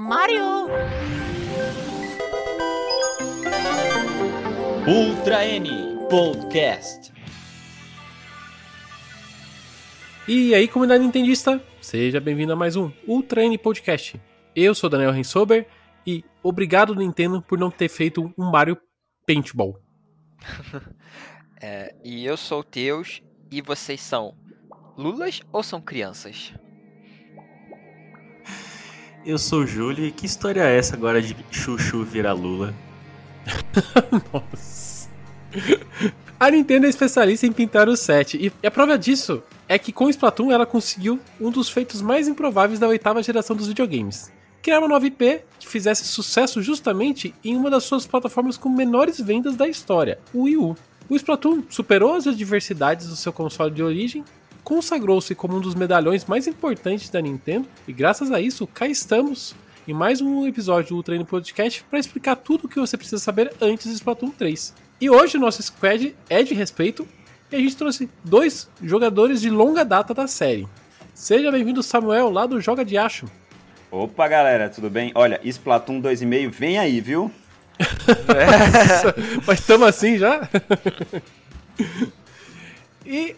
Mario! Ultra N Podcast. E aí, comunidade nintendista, seja bem-vindo a mais um Ultra N Podcast. Eu sou Daniel Rensober e obrigado Nintendo por não ter feito um Mario Paintball. É, e eu sou o Teus e vocês são Lulas ou são crianças? Eu sou o Júlio e que história é essa agora de Chuchu virar Lula? Nossa. A Nintendo é especialista em pintar o set e a prova disso é que com o Splatoon ela conseguiu um dos feitos mais improváveis da oitava geração dos videogames. Criar uma nova IP que fizesse sucesso justamente em uma das suas plataformas com menores vendas da história, o Wii U. O Splatoon superou as adversidades do seu console de origem, consagrou-se como um dos medalhões mais importantes da Nintendo e graças a isso cá estamos em mais um episódio do N Podcast para explicar tudo o que você precisa saber antes do Splatoon 3. E hoje o nosso squad é de respeito e a gente trouxe dois jogadores de longa data da série. Seja bem-vindo Samuel lá do Joga de Acho. Opa, galera, tudo bem? Olha, Splatoon 2,5 vem aí, viu? Mas estamos assim já? e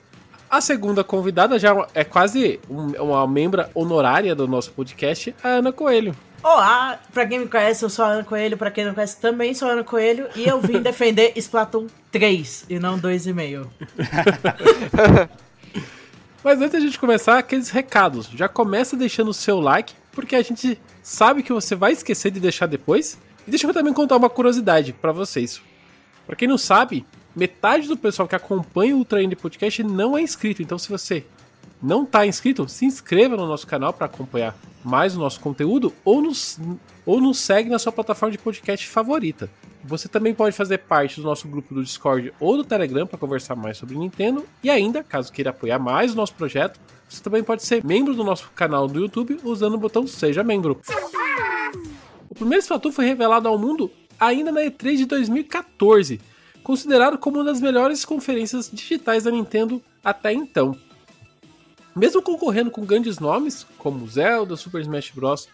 a segunda convidada já é quase um- uma membra honorária do nosso podcast, a Ana Coelho. Olá, pra quem me conhece, eu sou a Ana Coelho, pra quem não conhece, também sou a Ana Coelho, e eu vim defender Splatoon 3 e não 2,5. Mas antes da gente começar, aqueles recados. Já começa deixando o seu like, porque a gente sabe que você vai esquecer de deixar depois. E deixa eu também contar uma curiosidade pra vocês. Pra quem não sabe, metade do pessoal que acompanha o Ultra Indie Podcast não é inscrito. Então, se você não tá inscrito, se inscreva no nosso canal para acompanhar mais o nosso conteúdo ou nos, ou nos segue na sua plataforma de podcast favorita. Você também pode fazer parte do nosso grupo do Discord ou do Telegram para conversar mais sobre Nintendo. E ainda, caso queira apoiar mais o nosso projeto, você também pode ser membro do nosso canal do YouTube usando o botão Seja Membro. O primeiro Splatoon foi revelado ao mundo ainda na E3 de 2014, considerado como uma das melhores conferências digitais da Nintendo até então. Mesmo concorrendo com grandes nomes como Zelda, Super Smash Bros.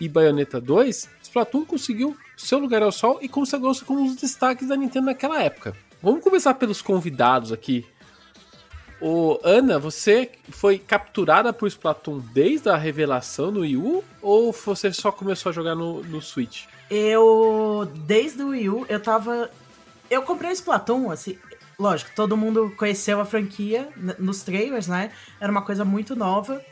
e Bayonetta 2, Splatoon conseguiu seu lugar ao sol e consagrou-se como um dos destaques da Nintendo naquela época. Vamos começar pelos convidados aqui. Ô, Ana, você foi capturada por Splatoon desde a revelação no Wii U ou você só começou a jogar no, no Switch? Eu, desde o Wii U, eu tava... Eu comprei o Splatoon, assim... Lógico, todo mundo conheceu a franquia nos trailers, né? Era uma coisa muito nova.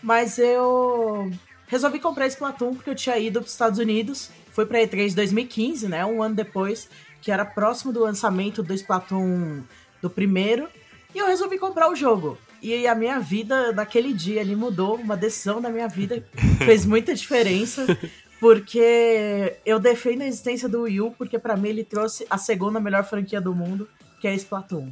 Mas eu resolvi comprar Splatoon porque eu tinha ido para os Estados Unidos. Foi pra E3 2015, né? Um ano depois, que era próximo do lançamento do Splatoon do primeiro. E eu resolvi comprar o jogo. E a minha vida naquele dia ali mudou, uma decisão da minha vida fez muita diferença. Porque eu defendo a existência do Wii U, porque pra mim ele trouxe a segunda melhor franquia do mundo, que é Splatoon.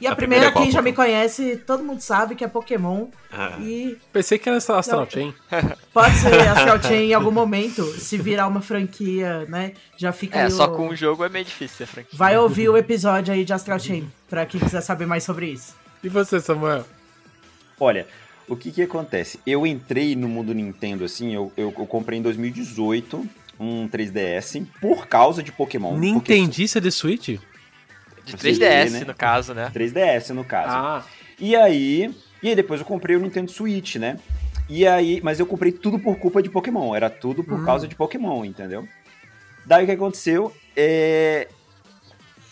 E a, A primeira, primeira qual, quem já me conhece, todo mundo sabe que é Pokémon. Ah, E Pensei que era essa Astral. Chain. pode ser Astral Chain em algum momento, se virar uma franquia, né? Já fica É, aí só o- com um jogo é meio difícil a franquia. Vai ouvir o episódio aí de Astral Chain, pra quem quiser saber mais sobre isso. E você, Samuel? Olha, o que que acontece? Eu entrei no mundo Nintendo, assim, eu, eu, eu comprei em 2018 um 3DS por causa de Pokémon. porque- Nintendista de Switch? De Você 3DS, vê, né? no caso, né? 3DS, no caso. Ah, E aí, e aí depois eu comprei o Nintendo Switch, né? E aí, mas eu comprei tudo por culpa de Pokémon, era tudo por Hum. causa de Pokémon, entendeu? Daí o que aconteceu é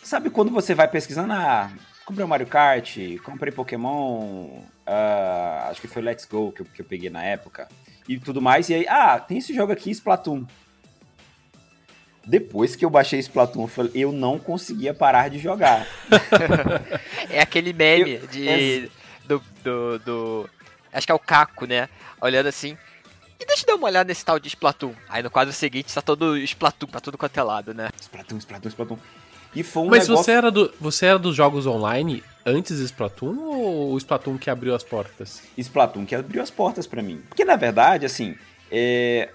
sabe quando você vai pesquisando, ah, comprei o Mario Kart, comprei Pokémon, ah, acho que foi Let's Go que eu, que eu peguei na época e tudo mais, e aí, ah, tem esse jogo aqui, Splatoon. Depois que eu baixei Splatoon, eu falei, eu não conseguia parar de jogar. É aquele meme Eu- de. essa- Do, do, do- Acho que é o Caco, né? Olhando assim. E deixa eu dar uma olhada nesse tal de Splatoon. Aí no quadro seguinte tá todo Splatoon pra tudo quanto é lado, né? Splatoon, Splatoon, Splatoon. E foi um mas negócio... você era, do, você era dos jogos online antes do Splatoon ou o Splatoon que abriu as portas? Splatoon que abriu as portas pra mim. Porque, na verdade, assim, é,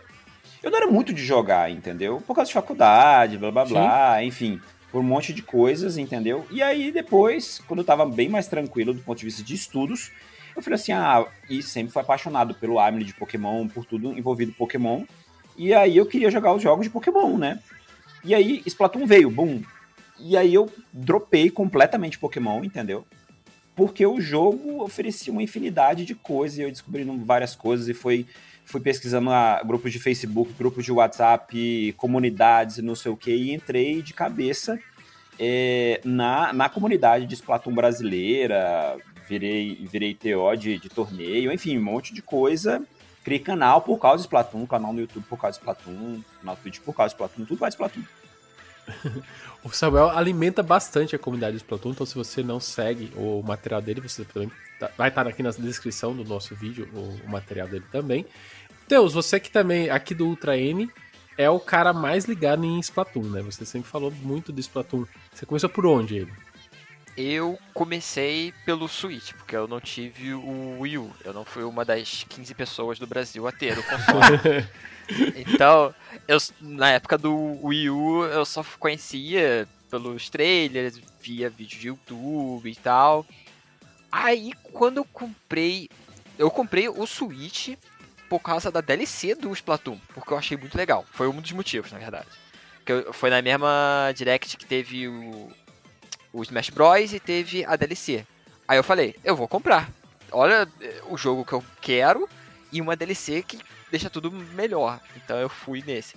eu não era muito de jogar, entendeu? Por causa de faculdade, blá blá blá, enfim, por um monte de coisas, entendeu? E aí, depois, quando eu tava bem mais tranquilo do ponto de vista de estudos, eu falei assim, ah, e sempre fui apaixonado pelo anime de Pokémon, por tudo envolvido Pokémon. E aí eu queria jogar os jogos de Pokémon, né? E aí Splatoon veio, boom. E aí eu dropei completamente Pokémon, entendeu? Porque o jogo oferecia uma infinidade de coisas e eu descobri várias coisas e foi fui pesquisando a, grupos de Facebook, grupos de WhatsApp, comunidades e não sei o que, e entrei de cabeça é, na, na comunidade de Splatoon brasileira, virei, virei TO de, de torneio, enfim, um monte de coisa. Criei canal por causa de Splatoon, canal no YouTube por causa de Splatoon, canal no Twitch por causa de Splatoon, tudo mais Splatoon. o Samuel alimenta bastante a comunidade de Splatoon, então se você não segue o material dele, você também tá, vai estar aqui na descrição do nosso vídeo o, o material dele também. Deus, você que também, aqui do Ultra N, é o cara mais ligado em Splatoon, né? Você sempre falou muito de Splatoon. Você começou por onde ele? Eu comecei pelo Switch, porque eu não tive o Wii U. Eu não fui uma das 15 pessoas do Brasil a ter o console. então, eu, na época do Wii U, eu só conhecia pelos trailers, via vídeo de YouTube e tal. Aí, quando eu comprei... Eu comprei o Switch por causa da DLC do Splatoon, porque eu achei muito legal. Foi um dos motivos, na verdade. Que foi na mesma Direct que teve o, o Smash Bros. e teve a DLC. Aí eu falei, eu vou comprar. Olha eh, o jogo que eu quero e uma DLC que deixa tudo melhor. Então eu fui nesse.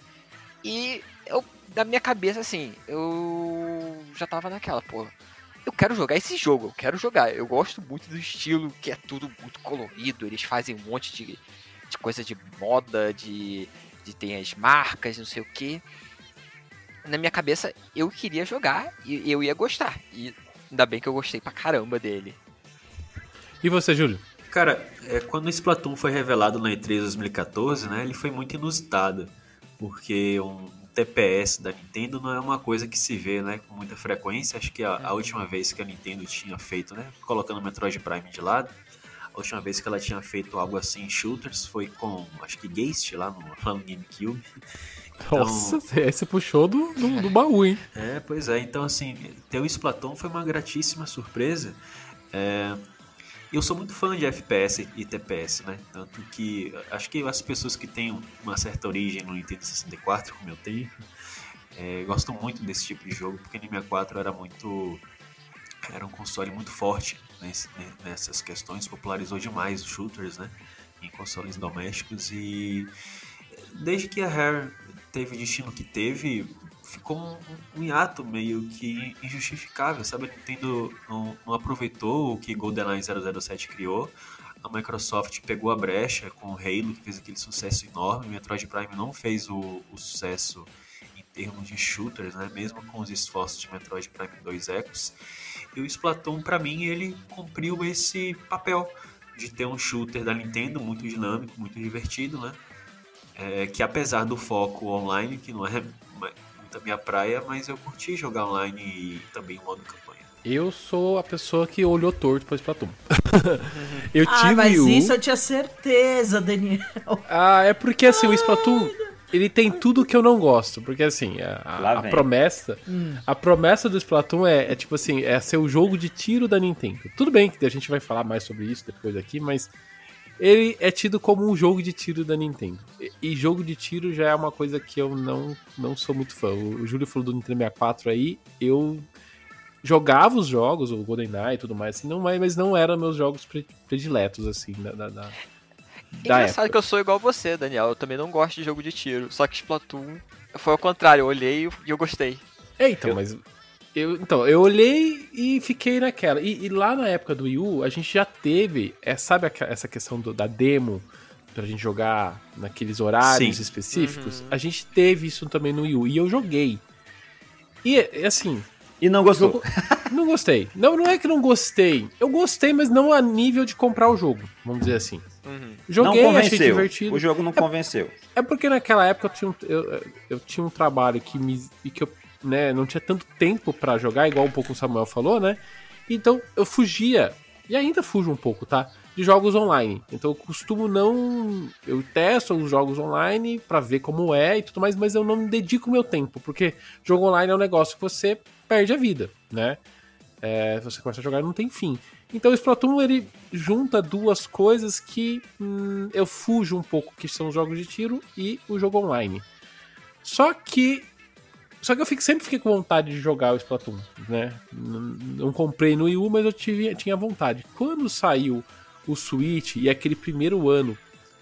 E eu, na minha cabeça, assim, eu já tava naquela, pô. Eu quero jogar esse jogo, eu quero jogar. Eu gosto muito do estilo, que é tudo muito colorido. Eles fazem um monte de, de coisa de moda, de, de tem as marcas, não sei o que. Na minha cabeça, eu queria jogar e eu ia gostar. E ainda bem que eu gostei pra caramba dele. E você, Júlio? Cara, é, quando o Splatoon foi revelado na E3 2014, né, ele foi muito inusitado. Porque um TPS da Nintendo não é uma coisa que se vê né, com muita frequência. Acho que a, a última vez que a Nintendo tinha feito, né, colocando o Metroid Prime de lado, a última vez que ela tinha feito algo assim em shooters foi com, acho que Geist lá no, lá no GameCube. Então, Nossa, você puxou do, do, do, baú, hein? É, pois é. Então, assim, ter o Splatoon foi uma gratíssima surpresa. É, eu sou muito fã de FPS e TPS, né? Tanto que acho que as pessoas que têm uma certa origem no Nintendo 64, como eu tenho, é, gostam muito desse tipo de jogo, porque o N64 era muito. Era um console muito forte nesse, nessas questões, popularizou demais os shooters, né? Em consoles domésticos e desde que a Rare teve o destino que teve, ficou um, um hiato meio que injustificável, sabe? A Nintendo não, não aproveitou o que GoldenEye 007 criou, a Microsoft pegou a brecha com o Halo, que fez aquele sucesso enorme, o Metroid Prime não fez o, o sucesso em termos de shooters, né? mesmo com os esforços de Metroid Prime 2 Ecos, e o Splatoon, para mim, ele cumpriu esse papel de ter um shooter da Nintendo muito dinâmico, muito divertido, né? É, que apesar do foco online, que não é muito a minha praia, mas eu curti jogar online e também o modo campanha. Eu sou a pessoa que olhou torto para Splatoon. eu ah, tive mas o... isso eu tinha certeza, Daniel. Ah, é porque assim, o Splatoon ele tem tudo que eu não gosto. Porque assim, a, a promessa. Hum. A promessa do Splatoon é, é, tipo assim, é ser o jogo de tiro da Nintendo. Tudo bem que a gente vai falar mais sobre isso depois aqui, mas ele é tido como um jogo de tiro da Nintendo. E, jogo de tiro já é uma coisa que eu não, não sou muito fã. O, Júlio falou do Nintendo 64 aí, eu jogava os jogos, o GoldenEye e tudo mais, assim, não, mas não eram meus jogos prediletos, assim, da, da, da Engraçado época. que eu sou igual você, Daniel. Eu também não gosto de jogo de tiro. Só que Splatoon foi ao contrário. Eu olhei e eu gostei. É, então, eu... mas. Eu, então, eu olhei e fiquei naquela. E, e, lá na época do Wii U, a gente já teve. É, sabe essa questão do, da demo pra gente jogar naqueles horários Sim. específicos? Uhum. A gente teve isso também no Wii U. E eu joguei. E assim, e não gostou? Jogo... não gostei. Não, não é que não gostei. Eu gostei, mas não a nível de comprar o jogo, vamos dizer assim. Uhum. Joguei, não convenceu. achei divertido. O jogo não é, convenceu. É porque naquela época eu tinha um, eu, eu tinha um trabalho que, me, que eu né, não tinha tanto tempo para jogar, igual um pouco o Samuel falou, né? Então eu fugia, e ainda fujo um pouco, tá? De jogos online. Então eu costumo não. Eu testo os jogos online para ver como é e tudo mais, mas eu não me dedico meu tempo, porque jogo online é um negócio que você perde a vida, né? É, você começa a jogar não tem fim. Então o Splatoon ele junta duas coisas que hum, eu fujo um pouco, que são os jogos de tiro e o jogo online. Só que só que eu fico, sempre fiquei com vontade de jogar o Splatoon, né? Não comprei no Wii U, mas eu tive, tinha vontade. Quando saiu o Switch e aquele primeiro ano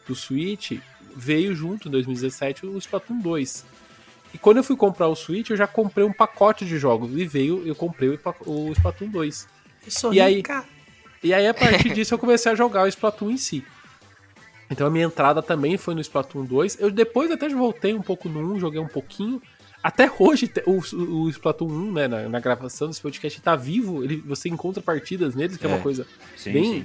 do Switch, veio junto em 2017 o Splatoon 2. E quando eu fui comprar o Switch, eu já comprei um pacote de jogos. E veio, eu comprei o, o Splatoon 2. Eu sou E aí- rica. E aí, a partir disso, eu comecei a jogar o Splatoon em si. Então a minha entrada também foi no Splatoon 2. Eu depois até voltei um pouco no 1, joguei um pouquinho. Até hoje, o, o Splatoon 1, né, na, na gravação desse podcast, tá vivo. Ele, você encontra partidas neles, que é, É. uma coisa Sim, bem. sim.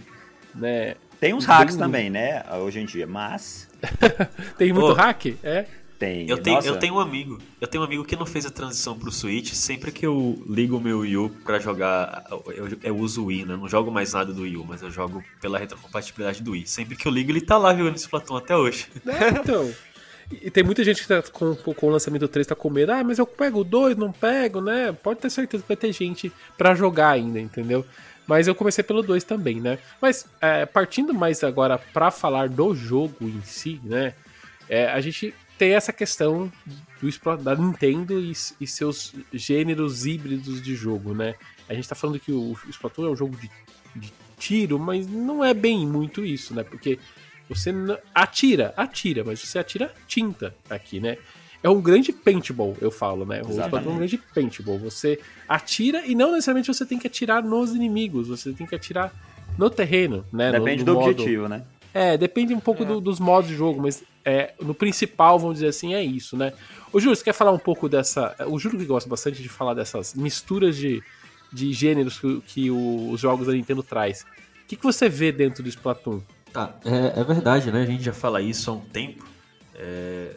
Né, Tem uns Bem- hacks também, né? Hoje em dia, mas tem muito Pô. hack? É. tem. Eu tenho, Nossa, eu tenho um amigo. Eu tenho um amigo que não fez a transição pro Switch. Sempre que eu ligo o meu Wii U pra jogar, eu, eu uso o Wii, né? Eu não jogo mais nada do Wii U, mas eu jogo pela retrocompatibilidade do Wii. Sempre que eu ligo, ele tá lá jogando Splatoon até hoje. É, então. E tem muita gente que tá com, com o lançamento do 3 tá com medo. Ah, mas eu pego o 2, não pego, né? Pode ter certeza que vai ter gente pra jogar ainda, entendeu? Mas eu comecei pelo 2 também, né? Mas é, partindo mais agora pra falar do jogo em si, né? É, a gente tem essa questão do, da Nintendo e, e seus gêneros híbridos de jogo, né? A gente tá falando que o Splatoon é um jogo de, de tiro, mas não é bem muito isso, né? Porque você atira, atira, mas você atira tinta aqui, né? É um grande paintball, eu falo, né? O Exatamente. Splatoon é um grande paintball. Você atira e não necessariamente você tem que atirar nos inimigos, você tem que atirar no terreno, né? Depende no do objetivo, né? é, depende um pouco É. do- dos modos de jogo, mas é, no principal, vamos dizer assim, é isso, né? O Júlio, você quer falar um pouco dessa. O Júlio que gosta bastante de falar dessas misturas de, de gêneros que, que o- os jogos da Nintendo traz. O que, que você vê dentro do Splatoon? Tá, é, é verdade, né? A gente já fala isso há um tempo. É,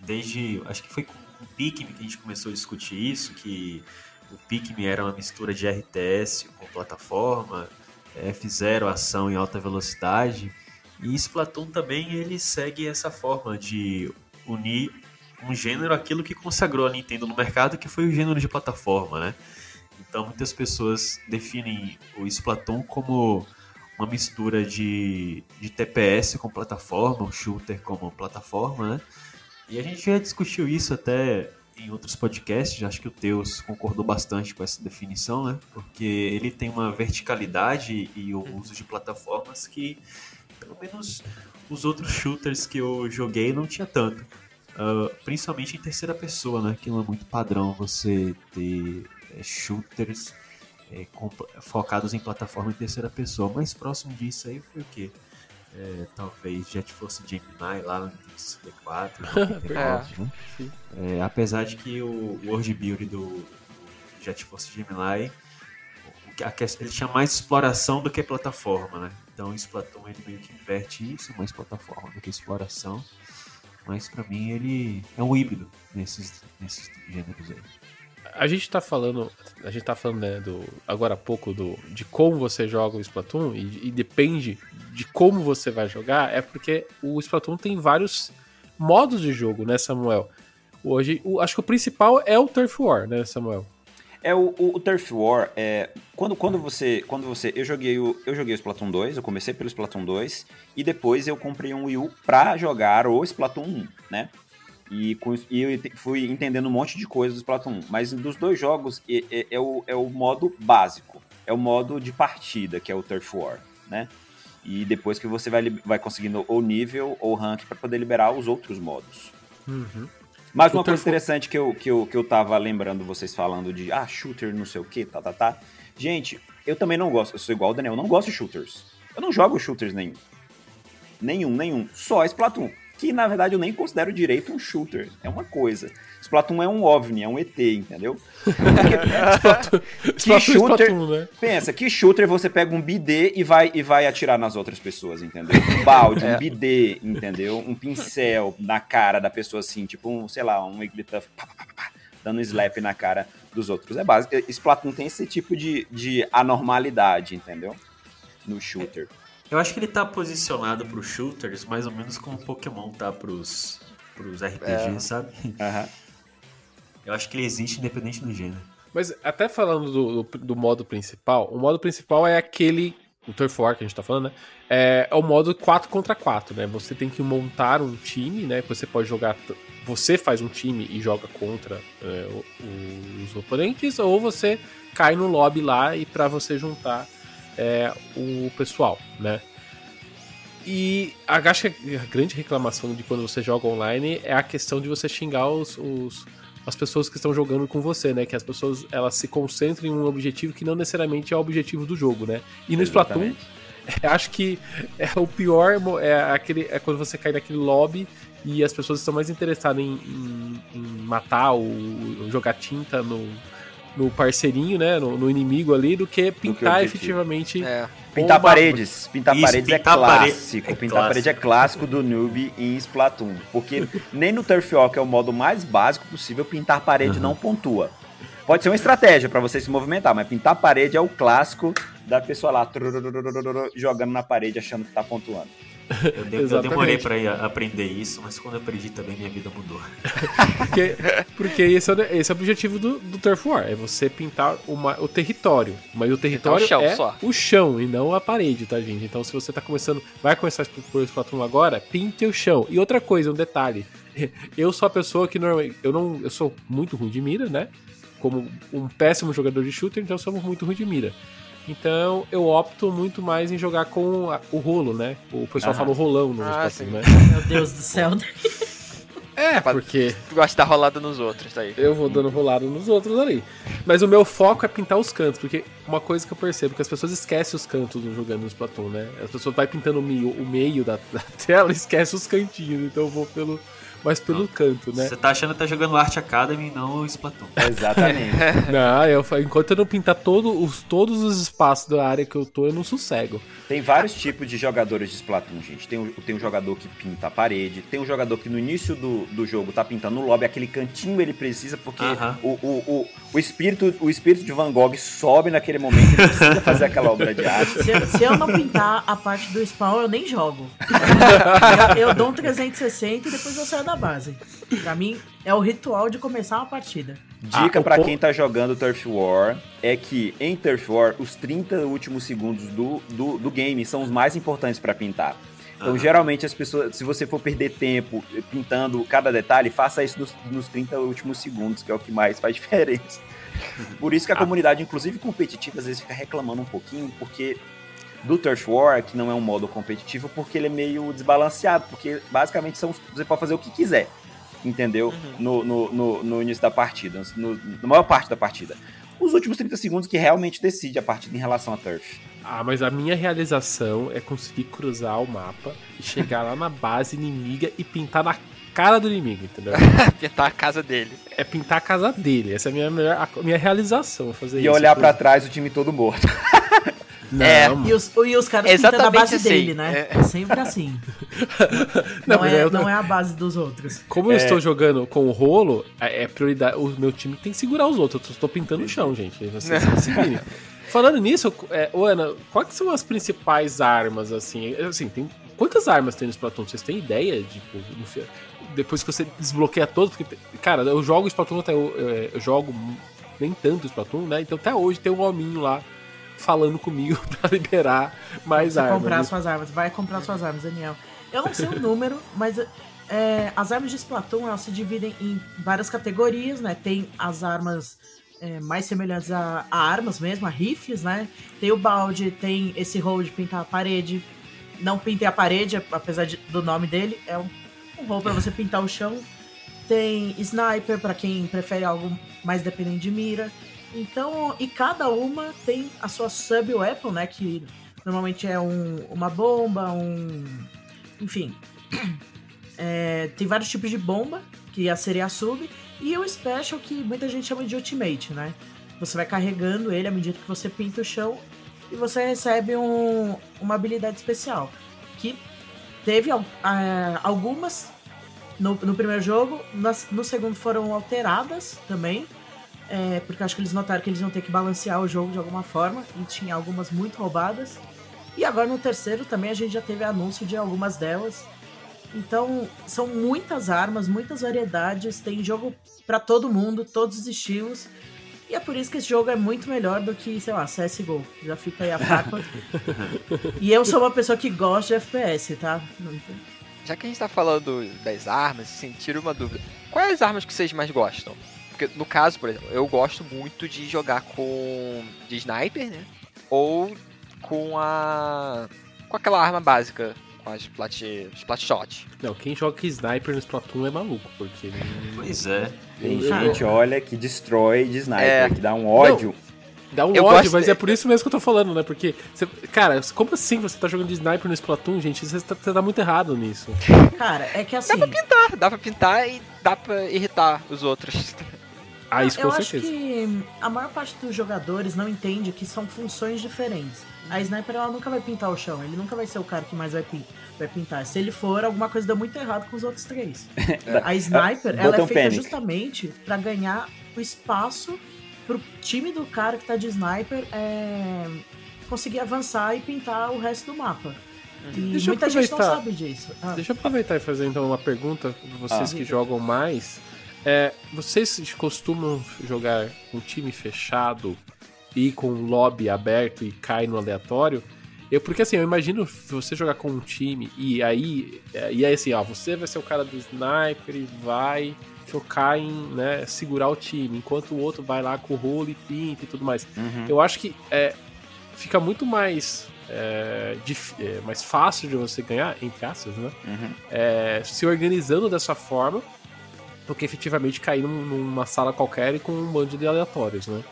desde. Acho que foi com o Pikmin que a gente começou a discutir isso, que o Pikmin era uma mistura de RTS com plataforma, F0 ação em alta velocidade. E Splatoon também ele segue essa forma de unir um gênero aquilo que consagrou a Nintendo no mercado, que foi o gênero de plataforma, né? Então muitas pessoas definem o Splatoon como uma mistura de, de TPS com plataforma, um shooter como plataforma, né? E a gente já discutiu isso até em outros podcasts, acho que o Teus concordou bastante com essa definição, né? Porque ele tem uma verticalidade e o uso de plataformas que, pelo menos, os outros shooters que eu joguei não tinha tanto. Ah, principalmente em terceira pessoa, né? Que não é muito padrão você ter eh, shooters é, com- focados em plataforma em terceira pessoa. Mais próximo disso aí foi o quê? É, talvez Jet Force Gemini lá no Nintendo 64. 94, né? É, apesar de que o World Build do, Jet Force Gemini ele tinha mais exploração do que plataforma, né? Então o Splatoon ele meio que inverte isso, mais plataforma do que exploração. Mas pra mim ele é um híbrido nesses, nesses gêneros aí. A gente tá falando. A gente tá falando, né, do, agora há pouco do, de como você joga o Splatoon e, e depende de como você vai jogar, é porque o Splatoon tem vários modos de jogo, né, Samuel? Hoje, o- acho que o principal é o Turf War, né, Samuel? É o, o, o Turf War, é, quando, quando você, quando você, eu joguei o, eu joguei o Splatoon 2, eu comecei pelo Splatoon 2 e depois eu comprei um Wii U pra jogar o Splatoon 1, né? E, com, e eu fui entendendo um monte de coisas do Splatoon 1, mas dos dois jogos é, é- é o, é o modo básico, é o modo de partida, que é o Turf War, né? E depois que você vai, vai conseguindo ou nível ou rank pra poder liberar os outros modos. Mas O uma coisa interessante que eu, que, eu, que eu tava lembrando vocês falando de ah, shooter, não sei o que, tá, tá, tá. Gente, eu também não gosto, eu sou igual o Daniel, eu não gosto de shooters. Eu não jogo shooters nenhum. Nenhum, nenhum. Só Splatoon. Que na verdade eu nem considero direito um shooter. É uma coisa. Splatoon é um OVNI, é um ET, entendeu? Splatoon, shooter- Splatoon, né? Pensa, que shooter você pega um bidê e vai, e vai atirar nas outras pessoas, entendeu? Um balde, um bidê, entendeu? Um pincel na cara da pessoa assim, tipo um, sei lá, um Wigglytuff, pá, pá, pá, pá, dando um slap na cara dos outros. É básico. Splatoon tem esse tipo de, de anormalidade, entendeu? No shooter. Eu acho que ele tá posicionado pros shooters mais ou menos como Pokémon tá pros, pros RPG, É. sabe? Aham. Eu acho que ele existe independente do gênero. Mas até falando do, do, do modo principal, o modo principal é aquele. O Turf War que a gente tá falando, né? É, é o modo 4 contra 4, né? Você tem que montar um time, né? Você pode jogar. Você faz um time e joga contra é, o- os oponentes, ou você cai no lobby lá e para você juntar é, o pessoal, né? E a- acho que a grande reclamação de quando você joga online é a questão de você xingar os, os- as pessoas que estão jogando com você, né? Que as pessoas elas se concentram em um objetivo que não necessariamente é o objetivo do jogo, né? E no Splatoon, Exatamente. acho que é o pior é aquele é quando você cai naquele lobby e as pessoas estão mais interessadas em, em- em matar ou jogar tinta no, no parceirinho, né? No, no inimigo ali, do que pintar objetivo. efetivamente. É. Pintar uma- paredes. Pintar Isso, paredes pintar é pare- clássico. é pintar clássico. parede é clássico do noob em Splatoon. Porque nem no Turf War, que é o modo mais básico possível, pintar parede não pontua. Pode ser uma estratégia pra você se movimentar, mas pintar parede é o clássico da pessoa lá jogando na parede achando que tá pontuando. Eu, de- eu demorei pra ir a- aprender isso, mas quando eu aprendi também minha vida mudou. Porque, porque esse, é, o- esse é o objetivo do, do Turf War, é você pintar uma, o território. Mas o território chão é só. o chão e não a parede, tá, gente? Então se você tá começando, vai começar por Splatoon agora, pinte o chão. E outra coisa, um detalhe. Eu sou a pessoa que normalmente. Eu não. Eu sou muito ruim de mira, né? Como um péssimo jogador de shooter, então eu sou muito ruim de mira. Então eu opto muito mais em jogar com a- o rolo, né? O pessoal Aham. fala o rolão no Ah, né? Meu Deus do céu. É, porque Tu gosta de dar rolada nos outros, tá aí. eu vou dando rolado nos outros ali. Mas o meu foco é pintar os cantos, porque uma coisa que eu percebo é que as pessoas esquecem os cantos jogando no Splatoon, né? As pessoas vai pintando o meio, o meio da, da tela e esquece os cantinhos, então eu vou pelo mais pelo canto, né? Você tá achando que tá jogando Art Academy e não o Splatoon. Exatamente. Não, eu, fa- enquanto eu não pintar todo os, todos os espaços da área que eu tô, eu não sossego. Tem vários tipos de jogadores de Splatoon, gente. Tem, o- tem um jogador que pinta a parede, tem um jogador que no início do, do jogo tá pintando o lobby, aquele cantinho ele precisa, porque Aham. o, o, o, o, espírito, o espírito de Van Gogh sobe naquele momento, ele precisa fazer aquela obra de arte. Se, eu- se eu não pintar a parte do spawn, eu nem jogo. Eu, eu dou um 360 e depois eu saio da base. Pra mim, é o ritual de começar uma partida. Dica Ah, po- quem tá jogando Turf War é que em Turf War os 30 últimos segundos do, do, do game são os mais importantes pra pintar. Então, Aham. geralmente, as pessoas, se você for perder tempo pintando cada detalhe, faça isso nos, nos 30 últimos segundos, que é o que mais faz diferença. Por isso que a comunidade, inclusive competitiva, às vezes fica reclamando um pouquinho, porque do Turf War, que não é um modo competitivo, porque ele é meio desbalanceado, porque basicamente são, você pode fazer o que quiser, entendeu? No, no, no, no início da partida, no, na maior parte da partida. Os últimos 30 segundos que realmente decide a partida em relação a Turf. Ah, mas a minha realização é conseguir cruzar o mapa e chegar lá na base inimiga e pintar na cara do inimigo, entendeu? Pintar a casa dele. É pintar a casa dele. Essa é a minha, melhor, a minha realização, fazer E isso. olhar pra Tipo, trás o time todo morto. Não, É. mano. E os, e os caras É pintando a base assim. dele, né? É. É sempre assim. Não, Não, mas é, eu tô- não é a base dos outros. Como eu estou jogando com o rolo, é é prioridade. O meu time tem que segurar os outros. Eu estou pintando o chão, gente. Vocês se virem. Falando nisso, é, Ana, quais são as principais armas, assim? Assim, tem. Quantas armas tem no Splatoon? Vocês têm ideia? Tipo, depois que você desbloqueia todos, porque, cara, eu jogo Splatoon até. Eu, eu- eu jogo nem tanto Splatoon, né? Então até hoje tem um hominho lá falando comigo pra liberar mais Você armas. comprar né? suas armas. Vai comprar suas armas, Daniel. Eu não sei o número, mas é, as armas de Splatoon elas se dividem em várias categorias, né? Tem as armas é, mais semelhantes a, a armas mesmo, a rifles, né? Tem o balde, tem esse rolo de pintar a parede. Não pintei a parede, apesar de- do nome dele, é um, um rolo pra você pintar o chão. Tem sniper pra quem prefere algo mais dependente de mira. Então, e cada uma tem a sua sub-weapon, né? Que normalmente é um- uma bomba, um. Enfim. É, tem vários tipos de bomba, que a seria a sub, e o special, que muita gente chama de ultimate, né? Você vai carregando ele à medida que você pinta o chão e você recebe um- uma habilidade especial. Que teve ah, algumas no, no primeiro jogo, nas- no segundo foram alteradas também. É, porque acho que eles notaram que eles iam ter que balancear o jogo de alguma forma. E tinha algumas muito roubadas. E agora no terceiro também a gente já teve anúncio de algumas delas. Então são muitas armas, muitas variedades. Tem jogo pra todo mundo, todos os estilos. E é por isso que esse jogo é muito melhor do que, sei lá, CSGO. Já fica aí a faca. e eu sou uma pessoa que gosta de FPS, tá? Já que a gente tá falando das armas, assim, tira uma dúvida. Quais as armas que vocês mais gostam? Porque no caso, por exemplo, eu gosto muito de jogar com de sniper, né? Ou com a com aquela arma básica, com as plat, splat shot. Não, quem joga com sniper no Splatoon é maluco, porque. não- Pois é. Tem Eu- gente, olha, que destrói de sniper, É. que dá um ódio. Dá um Eu ódio, mas de- é por isso mesmo que eu tô falando, né? Porque, você- cara, como assim você tá jogando de sniper no Splatoon, gente? Você tá, você tá muito errado nisso. Cara, é que assim. Dá, dá pra pintar e dá pra irritar os outros. Ah, isso eu com acho certeza. que a maior parte dos jogadores não entende que são funções diferentes. A sniper ela nunca vai pintar o chão, ele nunca vai ser o cara que mais vai, pin- vai pintar. Se ele for, alguma coisa deu muito errado com os outros três. A sniper, ela é feita panic. justamente pra ganhar o espaço pro time do cara que tá de sniper é, conseguir avançar e pintar o resto do mapa. E Deixa eu muita gente não sabe disso. Ah, Deixa eu aproveitar e fazer então uma pergunta pra vocês Ah. que jogam mais. É, vocês costumam jogar com time fechado e com lobby aberto e cai no aleatório? Eu, porque assim, eu imagino você jogar com um time e aí, é, e aí assim, ó, você vai ser o cara do sniper e vai focar em né, segurar o time, enquanto o outro vai lá com o rolo e pinta e tudo mais. Uhum. Eu acho que é, fica muito mais, é, é, mais fácil de você ganhar, entre aspas, né? Uhum. é, se organizando dessa forma do que efetivamente cair num- numa sala qualquer e com um bando de aleatórios, né?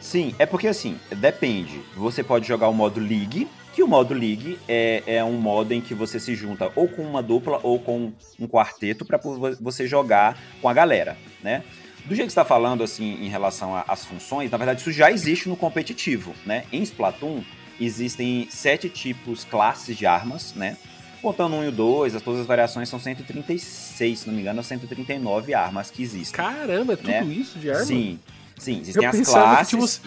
Sim, é porque assim, depende. Você pode jogar o modo League, que o modo League é, é um modo em que você se junta ou com uma dupla ou com um quarteto para você jogar com a galera, né? Do jeito que está falando, assim, em relação às funções, na verdade isso já existe no competitivo, né? Em Splatoon existem sete tipos, classes de armas, né? Contando um e o dois, as, todas as variações são 136, se não me engano, 139 armas que existem. Caramba, é tudo Né? isso de arma? Sim, sim, existem Eu as classes. tinha uns-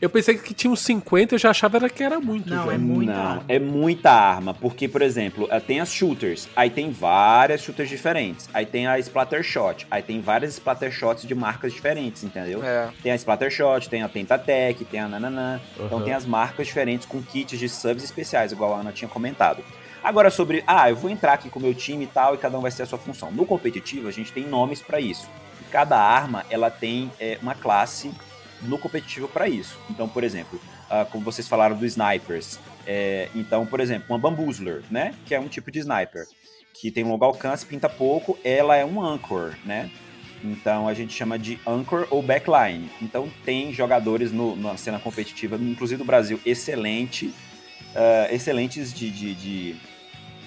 Eu pensei que tinha uns 50, eu já achava era que era muito. Não, já. é muita Não, arma. é muita arma, porque, por exemplo, eh, tem as shooters, aí tem várias shooters diferentes, aí tem a splatter shot, aí tem várias splatter shots de marcas diferentes, entendeu? É. Tem a splatter shot, tem a Tentatec, tem a Nananã, então Aham. tem as marcas diferentes com kits de subs especiais, igual a Ana tinha comentado. Agora sobre, ah, eu vou entrar aqui com o meu time e tal, e cada um vai ter a sua função. No competitivo, a gente tem nomes pra isso. Cada arma, ela tem eh, uma classe no competitivo pra isso. Então, por exemplo, ah, como vocês falaram do snipers, é, então, por exemplo, uma Bamboozler, né? Que é um tipo de sniper. Que tem um longo alcance, pinta pouco, ela é um Anchor, né? Então a gente chama de Anchor ou Backline. Então tem jogadores no- na cena competitiva, inclusive do Brasil, excelente, ah, excelentes de, de, de,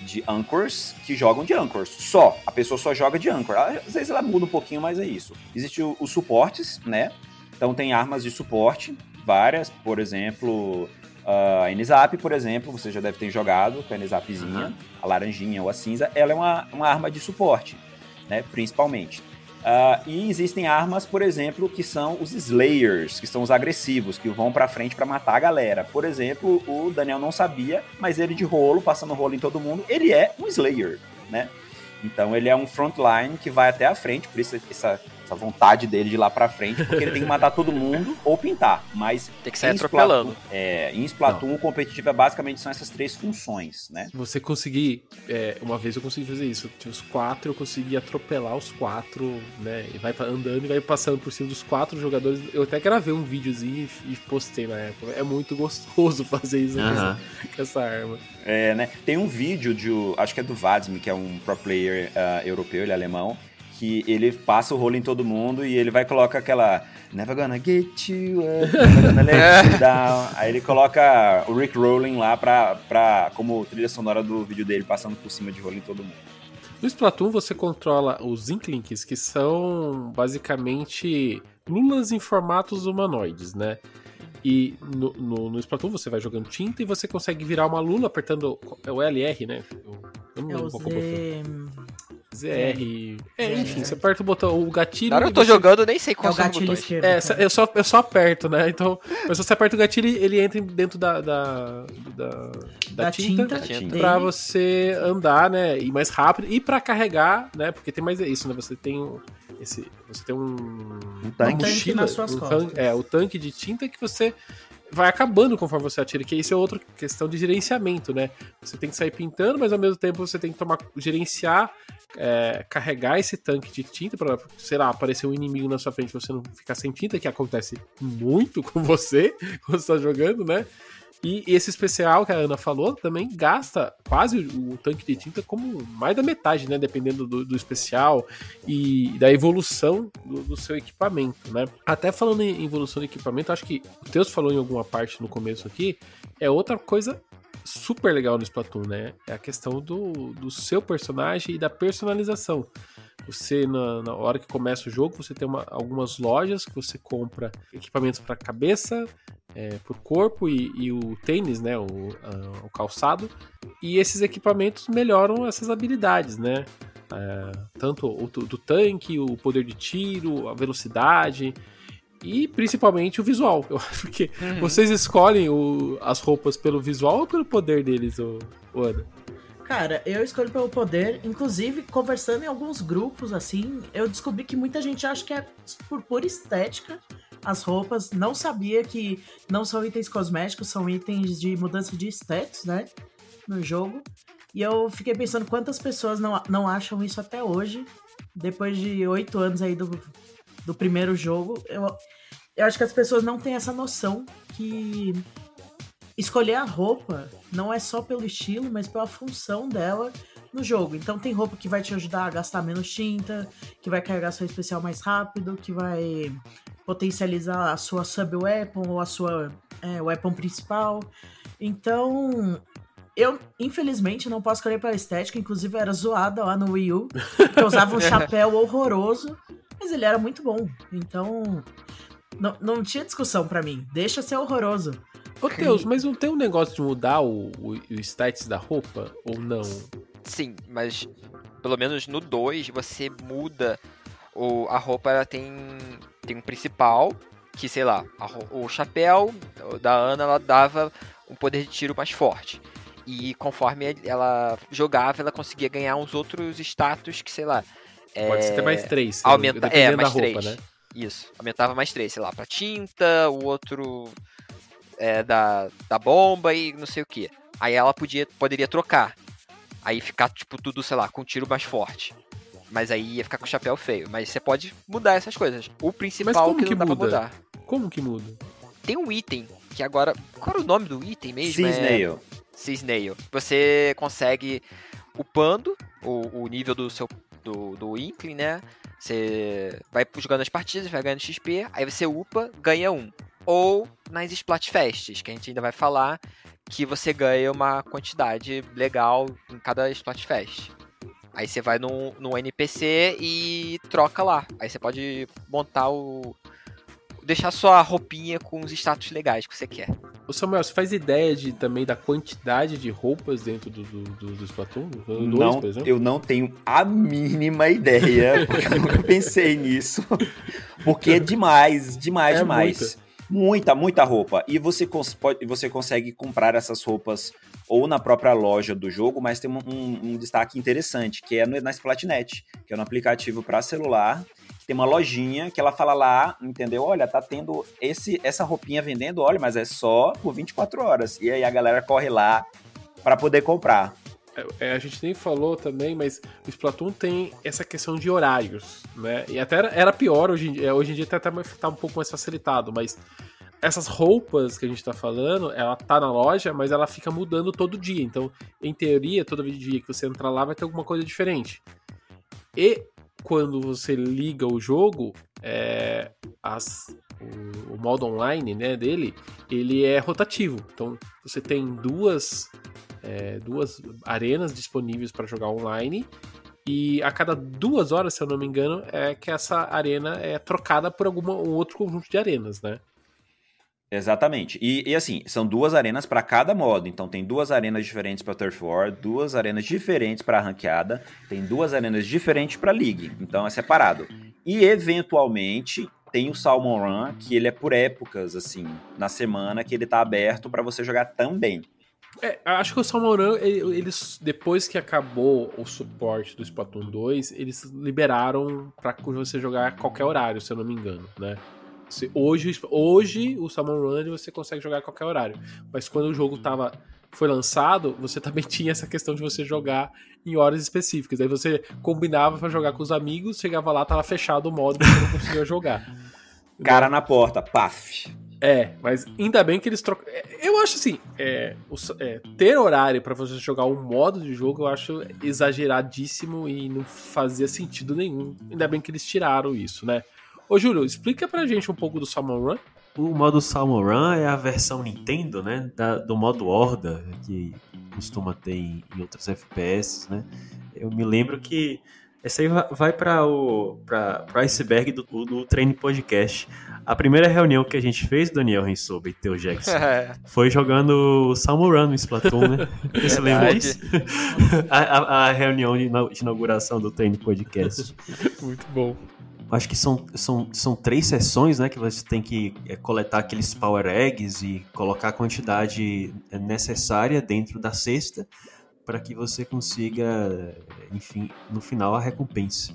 de Anchors que jogam de Anchors. Só. A pessoa só joga de Anchor. Às vezes ela muda um pouquinho, mas é isso. Existem os suportes, né? Então tem armas de suporte, várias, por exemplo, a NZAP, por exemplo, você já deve ter jogado com a NZAPzinha, a laranjinha ou a cinza, ela é uma, uma arma de suporte, né, principalmente. Ah, e existem armas, por exemplo, que são os Slayers, que são os agressivos, que vão pra frente pra matar a galera. Por exemplo, o Daniel não sabia, mas ele de rolo, passando rolo em todo mundo, ele é um Slayer, né? Então ele é um frontline que vai até a frente, por isso essa, essa vontade dele de ir lá pra frente, porque ele tem que matar todo mundo ou pintar. Mas Tem que sair em atropelando. Splatoon- é, em Splatoon, o competitivo é basicamente são essas três funções, né? Você conseguir. é, uma vez eu consegui fazer isso. Tinha os quatro, eu consegui atropelar os quatro, né? E vai andando e vai passando por cima dos quatro jogadores. Eu até gravei um videozinho e, e postei na época. É muito gostoso fazer isso com Aham. essa- com essa arma. É, né? Tem um vídeo de, acho que é do Vadsmi, que é um pro player ah, europeu, ele é alemão, que ele passa o rolo em todo mundo e ele vai colocar aquela Never gonna get you up, never gonna let you down. Aí ele coloca o Rick Rolling lá pra, pra, como trilha sonora do vídeo dele, passando por cima de rolo em todo mundo. No Splatoon você controla os Inklings, que são basicamente lulas em formatos humanoides, né? E no, no, no Splatoon você vai jogando tinta e você consegue virar uma lula apertando é o LR, né? Eu, eu não É lembro o qual é o botão. ZR. É, É. enfim, você aperta o botão, o gatilho. Agora e eu tô você- jogando, nem sei É o gatilho esquerdo. É, cara. eu só, eu só aperto, né? Então, mas se você aperta o gatilho, ele entra dentro da, da, da, da Da tinta, tinta, tinta. pra você andar, né? Ir mais rápido e pra carregar, né? Porque tem mais isso, né? Você tem um, esse, você tem um, Um tanque. tanque nas suas um costas. tan- é, o tanque de tinta que você vai acabando conforme você atira, que isso é outra questão de gerenciamento, né? Você tem que sair pintando, mas ao mesmo tempo você tem que tomar gerenciar, é, carregar esse tanque de tinta para, sei lá, aparecer um inimigo na sua frente, você não ficar sem tinta, que acontece muito com você quando você tá jogando, né? E esse especial que a Ana falou também gasta quase o, tanque de tinta como mais da metade, né? Dependendo do, do especial e da evolução do, do seu equipamento, né? Até falando em evolução do equipamento, acho que o Teus falou em alguma parte no começo aqui, é outra coisa super legal no Splatoon, né? É a questão do, do seu personagem e da personalização. Você, na, na hora que começa o jogo, você tem uma- algumas lojas que você compra equipamentos para cabeça, é, por corpo e, e o tênis, né? O, a- o calçado. E esses equipamentos melhoram essas habilidades, né? É, tanto o do tanque, o poder de tiro, a velocidade e principalmente o visual. Eu acho que Uhum. vocês escolhem o- as roupas pelo visual ou pelo poder deles, ô, ô Ana? Cara, eu escolho pelo poder. Inclusive, conversando em alguns grupos, assim, eu descobri que muita gente acha que é por pura estética as roupas. Não sabia que não são itens cosméticos, são itens de mudança de status, né? No jogo. E eu fiquei pensando quantas pessoas não, não acham isso até hoje. Depois de oito anos aí do, do primeiro jogo, eu, eu acho que as pessoas não têm essa noção que escolher a roupa não é só pelo estilo, mas pela função dela no jogo. Então tem roupa que vai te ajudar a gastar menos tinta, que vai carregar seu especial mais rápido, que vai potencializar a sua sub-weapon ou a sua é, weapon principal. Então, eu infelizmente não posso escolher pela estética, inclusive eu era zoada lá no Wii U, eu usava um chapéu horroroso, mas ele era muito bom. Então, não, não tinha discussão pra mim. Deixa ser horroroso. Ô Deus, mas não tem um negócio de mudar o, o, o status da roupa? Ou não? Sim, mas pelo menos no 2 você muda o, a roupa, ela tem, tem um principal, que sei lá, a o chapéu da Ana ela dava um poder de tiro mais forte. E conforme ela jogava, ela conseguia ganhar uns outros status que, sei lá. Pode ser é, até mais três. aumenta, é, da mais roupa, três. né? Isso, aumentava mais três, sei lá, pra tinta, o outro é, da, da bomba e não sei o que. Aí ela podia, poderia trocar. Aí ficar, tipo, tudo, sei lá, com um tiro mais forte. Mas aí ia ficar com o chapéu feio. Mas você pode mudar essas coisas. O principal como que que não dá pra muda? mudar. Como que muda? Tem um item que agora. Qual era o nome do item mesmo? É- Cisnail. Cisnail. Você consegue upando o, o nível do seu do, do Inkling, né? Você vai jogando as partidas, vai ganhando XP, aí você upa, ganha um. Ou nas Splatfests, que a gente ainda vai falar, que você ganha uma quantidade legal em cada Splatfest. Aí você vai num, num NPC e troca lá. Aí você pode montar o. deixar sua roupinha com os status legais que você quer. Ô Samuel, você faz ideia de, também da quantidade de roupas dentro do, do, do, do Splatoon? Do Não, por exemplo? eu não tenho a mínima ideia, porque eu nunca pensei nisso. Porque é demais, demais, É demais. Muita. muita, roupa. E você, cons- pode, você consegue comprar essas roupas ou na própria loja do jogo, mas tem um, um- um destaque interessante, que é no, na Splatnet, que é um aplicativo para celular. Tem uma lojinha que ela fala lá, entendeu? Olha, tá tendo esse, essa roupinha vendendo, olha, mas é só por 24 horas. E aí a galera corre lá para poder comprar. É, a gente nem falou também, mas o Splatoon tem essa questão de horários, né? E até era, era pior hoje em dia. Hoje em dia tá, até mais- tá um pouco mais facilitado, mas essas roupas que a gente tá falando, ela tá na loja, mas ela fica mudando todo dia. Então, em teoria, todo dia que você entrar lá vai ter alguma coisa diferente. E quando você liga o jogo, é, as- o, o modo online né, dele, ele é rotativo. Então, você tem duas é, duas arenas disponíveis para jogar online. E a cada duas horas, se eu não me engano, é que essa arena é trocada por algum um outro conjunto de arenas, né? Exatamente. E, e, assim, são duas arenas para cada modo. Então tem duas arenas diferentes para Turf War, duas arenas diferentes para ranqueada, tem duas arenas diferentes para League. Então é separado. E eventualmente tem o Salmon Run, que ele é por épocas assim, na semana que ele tá aberto para você jogar também. É, acho que o Salmoran, eles, depois que acabou o suporte do Splatoon 2, eles liberaram pra você jogar a qualquer horário, se eu não me engano, né? Você, hoje, hoje, o Salmon Run você consegue jogar a qualquer horário. Mas quando o jogo tava, foi lançado, você também tinha essa questão de você jogar em horas específicas. Aí você combinava para jogar com os amigos, chegava lá, tava fechado o modo, você não conseguia jogar. Cara na porta, paf. É, mas ainda bem que eles trocam. É, eu acho assim, é, o, é, ter horário para você jogar um modo de jogo eu acho exageradíssimo e não fazia sentido nenhum. Ainda bem que eles tiraram isso, né? Ô, Júlio, explica pra gente um pouco do Salmon Run. O modo Salmon Run é a versão Nintendo, né? Da, do modo Horda, que costuma ter em, em outros FPS, né? Eu me lembro que essa aí vai para o pra, pra iceberg do, do Treine Podcast. A primeira reunião que a gente fez, Daniel Rensoba e Teu Jackson, é. foi jogando Salmon Run no Splatoon, né? Você lembra disso? a, a, a, reunião de inauguração do Treine Podcast. Muito bom acho que são, são, são três sessões, né? Que você tem que é, coletar aqueles power eggs e colocar a quantidade necessária dentro da cesta para que você consiga, enfim, no final a recompensa.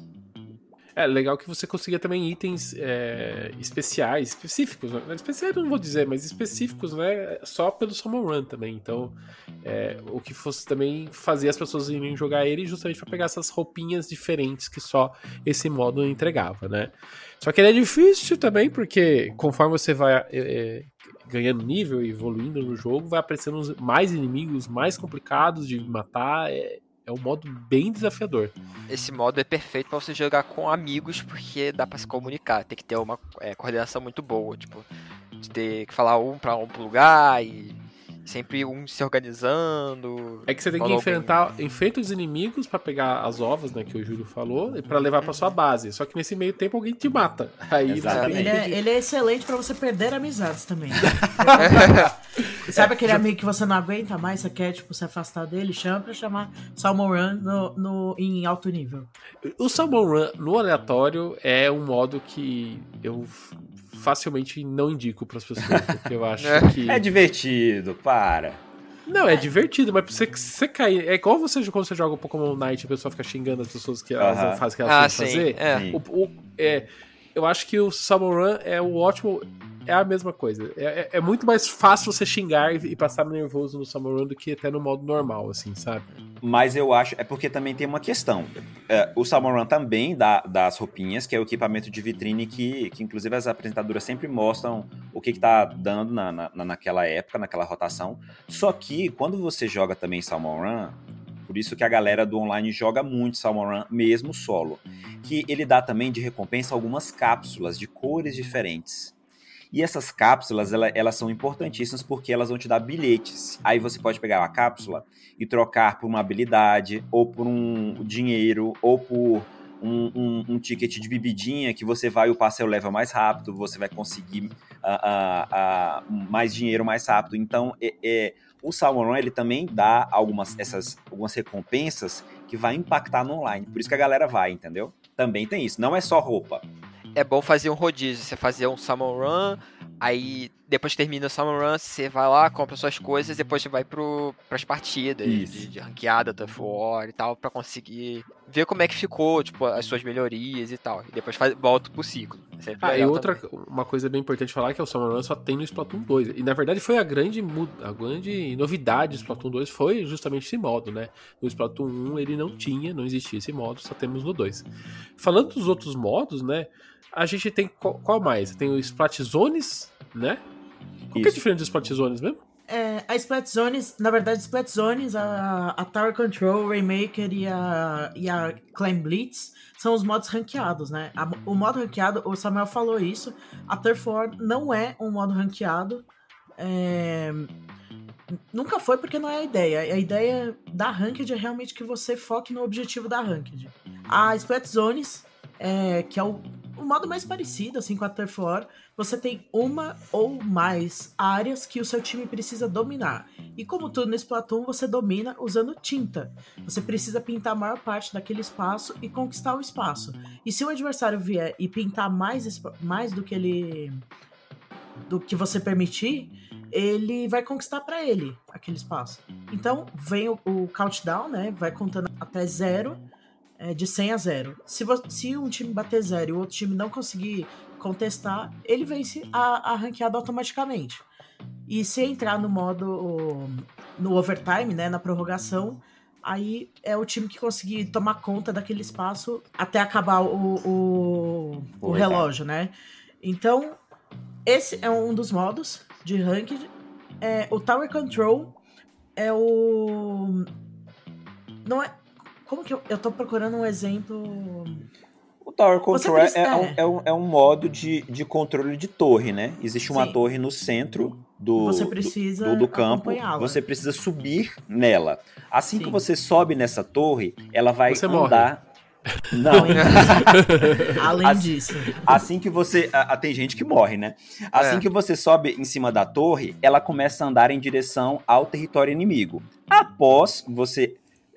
É legal que você consiga também itens é, especiais, específicos. Né? Especiais não vou dizer, mas específicos, né? Só pelo Summon Run também. Então, é, o que fosse também fazer as pessoas irem jogar ele justamente para pegar essas roupinhas diferentes que só esse modo entregava, né? Só que ele é difícil também, porque conforme você vai é, é ganhando nível e evoluindo no jogo, vai aparecendo mais inimigos mais complicados de matar. É, é um modo bem desafiador. Esse modo é perfeito para você jogar com amigos, porque dá para se comunicar. Tem que ter uma é, coordenação muito boa, tipo, de ter que falar um para um lugar e sempre um se organizando. É que você tem que enfrentar, enfrenta os inimigos para pegar as ovas, né, que o Júlio falou, e para levar para sua base. Só que nesse meio tempo alguém te mata. Aí ele é, ele é excelente para você perder amizades também. Sabe aquele amigo que você não aguenta mais, você quer tipo se afastar dele, chama para chamar Salmon Run no, no, em alto nível. O Salmon Run no aleatório é um modo que eu facilmente não indico para as pessoas, porque eu acho é. que. É divertido, para. Não, é divertido, mas você, você cair. É igual você quando você joga o Pokémon Night e a pessoa fica xingando as pessoas que elas uh -huh. não fazem o que elas ah, têm que fazer. É. O, o, é, eu acho que o Salmon Run é o ótimo é a mesma coisa. É, é, é, muito mais fácil você xingar e, passar nervoso no Summer Run do que até no modo normal, assim, sabe? Mas eu acho, é porque também tem uma questão. É, o Summer Run também dá das roupinhas, que é o equipamento de vitrine que, que inclusive as apresentadoras sempre mostram o que, que tá dando na, na, naquela época, naquela rotação. Só que quando você joga também Salmon Run, por isso que a galera do online joga muito Salmon Run, mesmo solo. Que ele dá também de recompensa algumas cápsulas de cores diferentes. E essas cápsulas, ela, elas são importantíssimas porque elas vão te dar bilhetes. Aí você pode pegar a cápsula e trocar por uma habilidade, ou por um dinheiro, ou por um, um, um, ticket de bebidinha que você vai, o passeio leva mais rápido, você vai conseguir uh, uh, uh, mais dinheiro mais rápido. Então, é, é, o Salmon Run, ele também dá algumas, essas, algumas recompensas que vai impactar no online. Por isso que a galera vai, entendeu? Também tem isso. Não é só roupa é bom fazer um rodízio. Você fazer um Salmon Run, aí depois que termina o Salmon Run, você vai lá, compra suas coisas, depois você vai pro, pras partidas de, de, ranqueada, Tough War e tal, pra conseguir ver como é que ficou, tipo, as suas melhorias e tal. E depois faz, volta pro ciclo. É ah, e outra, também. uma coisa bem importante falar é que o Salmon Run só tem no Splatoon 2. E na verdade foi a grande, a grande novidade do Splatoon 2 foi justamente esse modo, né? No Splatoon 1 ele não tinha, não existia esse modo, só temos no 2. Falando dos outros modos, né? a gente tem qual, qual mais? Tem o Splat Zones, né? Qual que é diferente dos Splat Zones mesmo? É, a Splat Zones, na verdade, Splat Zones, a, a Tower Control, Raymaker e a, e a Climb Blitz são os modos ranqueados, né? A, o modo ranqueado, o Samuel falou isso, a Turf War não é um modo ranqueado. É, nunca foi porque não é a ideia. A ideia da Ranked é realmente que você foque no objetivo da Ranked. A Splat Zones, é, que é o o modo mais parecido, assim, com a Turf War, você tem uma ou mais áreas que o seu time precisa dominar. E como tudo nesse Splatoon, você domina usando tinta. Você precisa pintar a maior parte daquele espaço e conquistar o espaço. E se o adversário vier e pintar mais, mais do que ele. do que você permitir, ele vai conquistar para ele aquele espaço. Então vem o, o, countdown, né? Vai contando até zero, é, de 100 a zero. Se, se um time bater zero e o outro time não conseguir contestar, ele vence a, a ranqueada automaticamente. E se entrar no modo no overtime, né, na prorrogação, aí é o time que conseguir tomar conta daquele espaço até acabar o, o, o relógio, né? Então, esse é um dos modos de ranked. É, o Tower Control é o. Não é. Como que eu, eu tô procurando um exemplo. O Tower Control é, é, um, é, um, é um modo de, de controle de torre, né? Existe uma Sim. torre no centro do, você precisa do, do campo, você precisa subir nela. Assim Sim. que você sobe nessa torre, ela vai você andar. Morre. Não. Além assim, disso. Assim que você. A, a, tem gente que morre, né? Assim é. que você sobe em cima da torre, ela começa a andar em direção ao território inimigo. Após você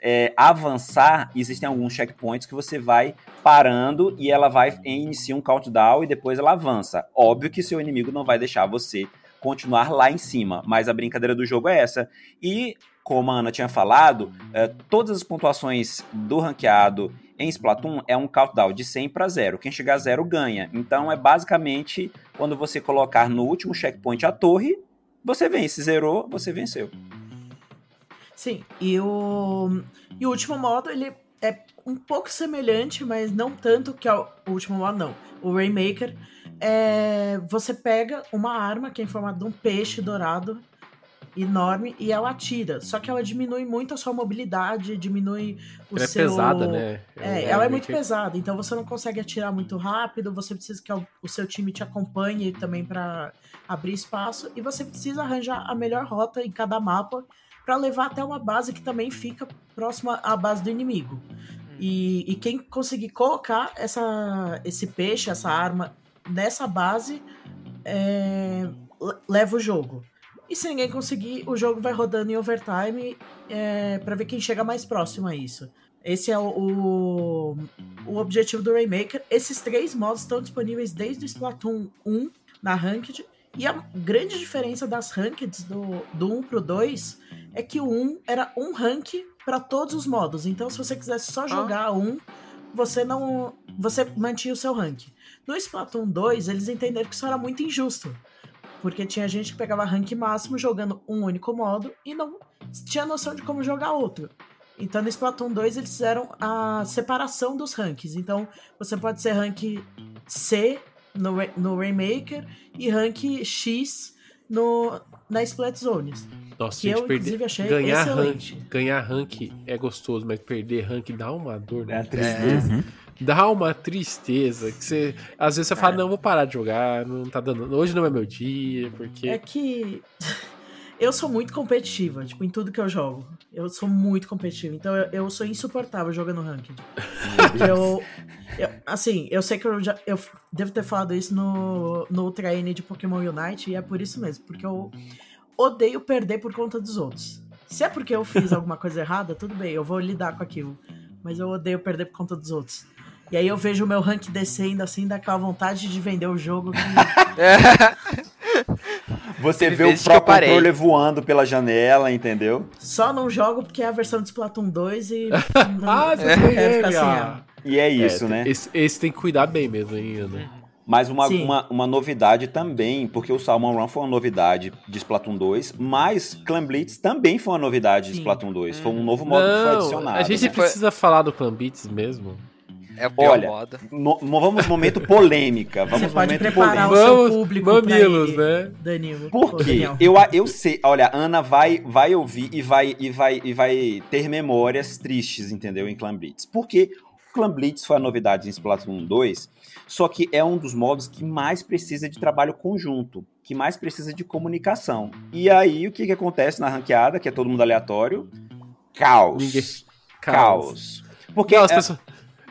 é, avançar, existem alguns checkpoints que você vai parando e ela vai iniciar um countdown e depois ela avança. Óbvio que seu inimigo não vai deixar você continuar lá em cima. Mas a brincadeira do jogo é essa. E, como a Ana tinha falado, é, todas as pontuações do ranqueado em Splatoon é um countdown de 100 para 0. Quem chegar a 0 ganha. Então é basicamente quando você colocar no último checkpoint a torre, você vence. Zerou, você venceu. Sim, e o, e o último modo ele é um pouco semelhante, mas não tanto que é o último modo, não. O Rainmaker é, você pega uma arma que é em formato de um peixe dourado enorme e ela atira. Só que ela diminui muito a sua mobilidade, diminui o ela seu. É pesada, né? É, é ela é muito que... pesada, então você não consegue atirar muito rápido, você precisa que o seu time te acompanhe também para abrir espaço e você precisa arranjar a melhor rota em cada mapa para levar até uma base que também fica próxima à base do inimigo. E, e quem conseguir colocar essa, esse peixe, essa arma nessa base é, leva o jogo. E se ninguém conseguir, o jogo vai rodando em overtime é, para ver quem chega mais próximo a isso. Esse é o, o, o, objetivo do Raymaker. Esses três modos estão disponíveis desde o Splatoon 1 na Ranked. E a grande diferença das Rankeds do, do 1 pro 2 é que o 1 era um rank para todos os modos. Então, se você quisesse só jogar ah. um, você não. Você mantinha o seu rank. No Splatoon 2, eles entenderam que isso era muito injusto. Porque tinha gente que pegava rank máximo jogando um único modo e não tinha noção de como jogar outro. Então no Splatoon 2 eles fizeram a separação dos ranks. Então você pode ser rank C no, no Remaker e rank X no, na Splat Zones. Nossa, que eu, perder, achei ganhar excelente. rank, ganhar rank é gostoso, mas perder rank dá uma dor. Né? É, é. Uhum dá uma tristeza. Que você, às vezes você fala, é. não, vou parar de jogar, não tá dando. Hoje não é meu dia, porque. É que. Eu sou muito competitiva, tipo, em tudo que eu jogo. Eu sou muito competitiva, então eu, eu sou insuportável jogando ranked. eu, eu, assim, eu sei que eu já eu devo ter falado isso no, no Ultra N de Pokémon Unite, e é por isso mesmo, porque eu odeio perder por conta dos outros. Se é porque eu fiz alguma coisa errada, tudo bem, eu vou lidar com aquilo. Mas eu odeio perder por conta dos outros. E aí eu vejo o meu rank descendo assim, daquela vontade de vender o jogo. Que... Você vê o Pro Controller voando pela janela, entendeu? Só não jogo porque é a versão de Splatoon 2 e. não, ah, você é. quero ficar assim, E é isso, é, né? Esse, esse, tem que cuidar bem mesmo ainda. Mas uma, uma, uma, novidade também, porque o Salmon Run foi uma novidade de Splatoon 2, mas Clan Blitz também foi uma novidade Sim. de Splatoon 2. Foi um novo modo não, que foi adicionado. A gente né? precisa falar do Clan Blitz mesmo. É Olha, modo. No, vamos momento polêmica. Vamos Você pode momento preparar polêmica. o seu público Mamilos, ir, né? Danilo. Porque eu, eu sei, olha, Ana vai vai ouvir e vai e vai e vai ter memórias tristes, entendeu, em Clan Blitz. Porque o Clan Blitz foi a novidade em Splatoon 2, só que é um dos modos que mais precisa de trabalho conjunto, que mais precisa de comunicação. E aí o que que acontece na ranqueada, que é todo mundo aleatório? Caos. Ninguém... Caos. Caos. Porque Não, as é... pessoas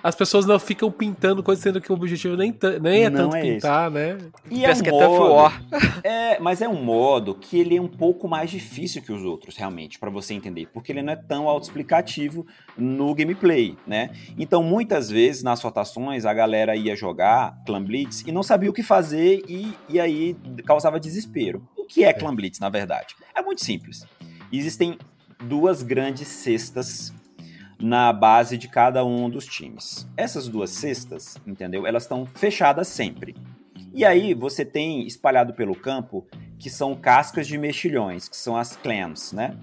as pessoas não ficam pintando coisas, sendo que o objetivo nem, nem é não tanto é pintar, esse. né? E é um modo, é, mas é um modo que ele é um pouco mais difícil que os outros, realmente, para você entender, porque ele não é tão autoexplicativo no gameplay, né? Então, muitas vezes, nas rotações, a galera ia jogar Clan Blitz e não sabia o que fazer e, e aí causava desespero. O que é Clan Blitz, na verdade? É muito simples. Existem duas grandes cestas na base de cada um dos times. Essas duas cestas, entendeu? Elas estão fechadas sempre. E aí você tem espalhado pelo campo que são cascas de mexilhões, que são as clams, né?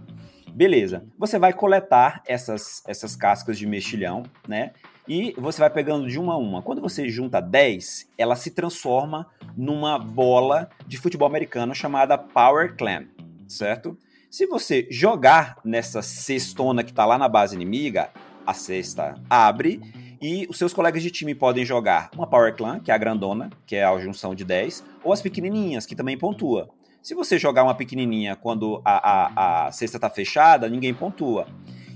Beleza. Você vai coletar essas, essas cascas de mexilhão, né? E você vai pegando de uma a uma. Quando você junta 10, ela se transforma numa bola de futebol americano chamada Power Clam, certo? Se você jogar nessa cestona que está lá na base inimiga, a cesta abre e os seus colegas de time podem jogar uma Power Clan, que é a grandona, que é a junção de 10, ou as pequenininhas, que também pontua. Se você jogar uma pequenininha quando a, a, a cesta está fechada, ninguém pontua.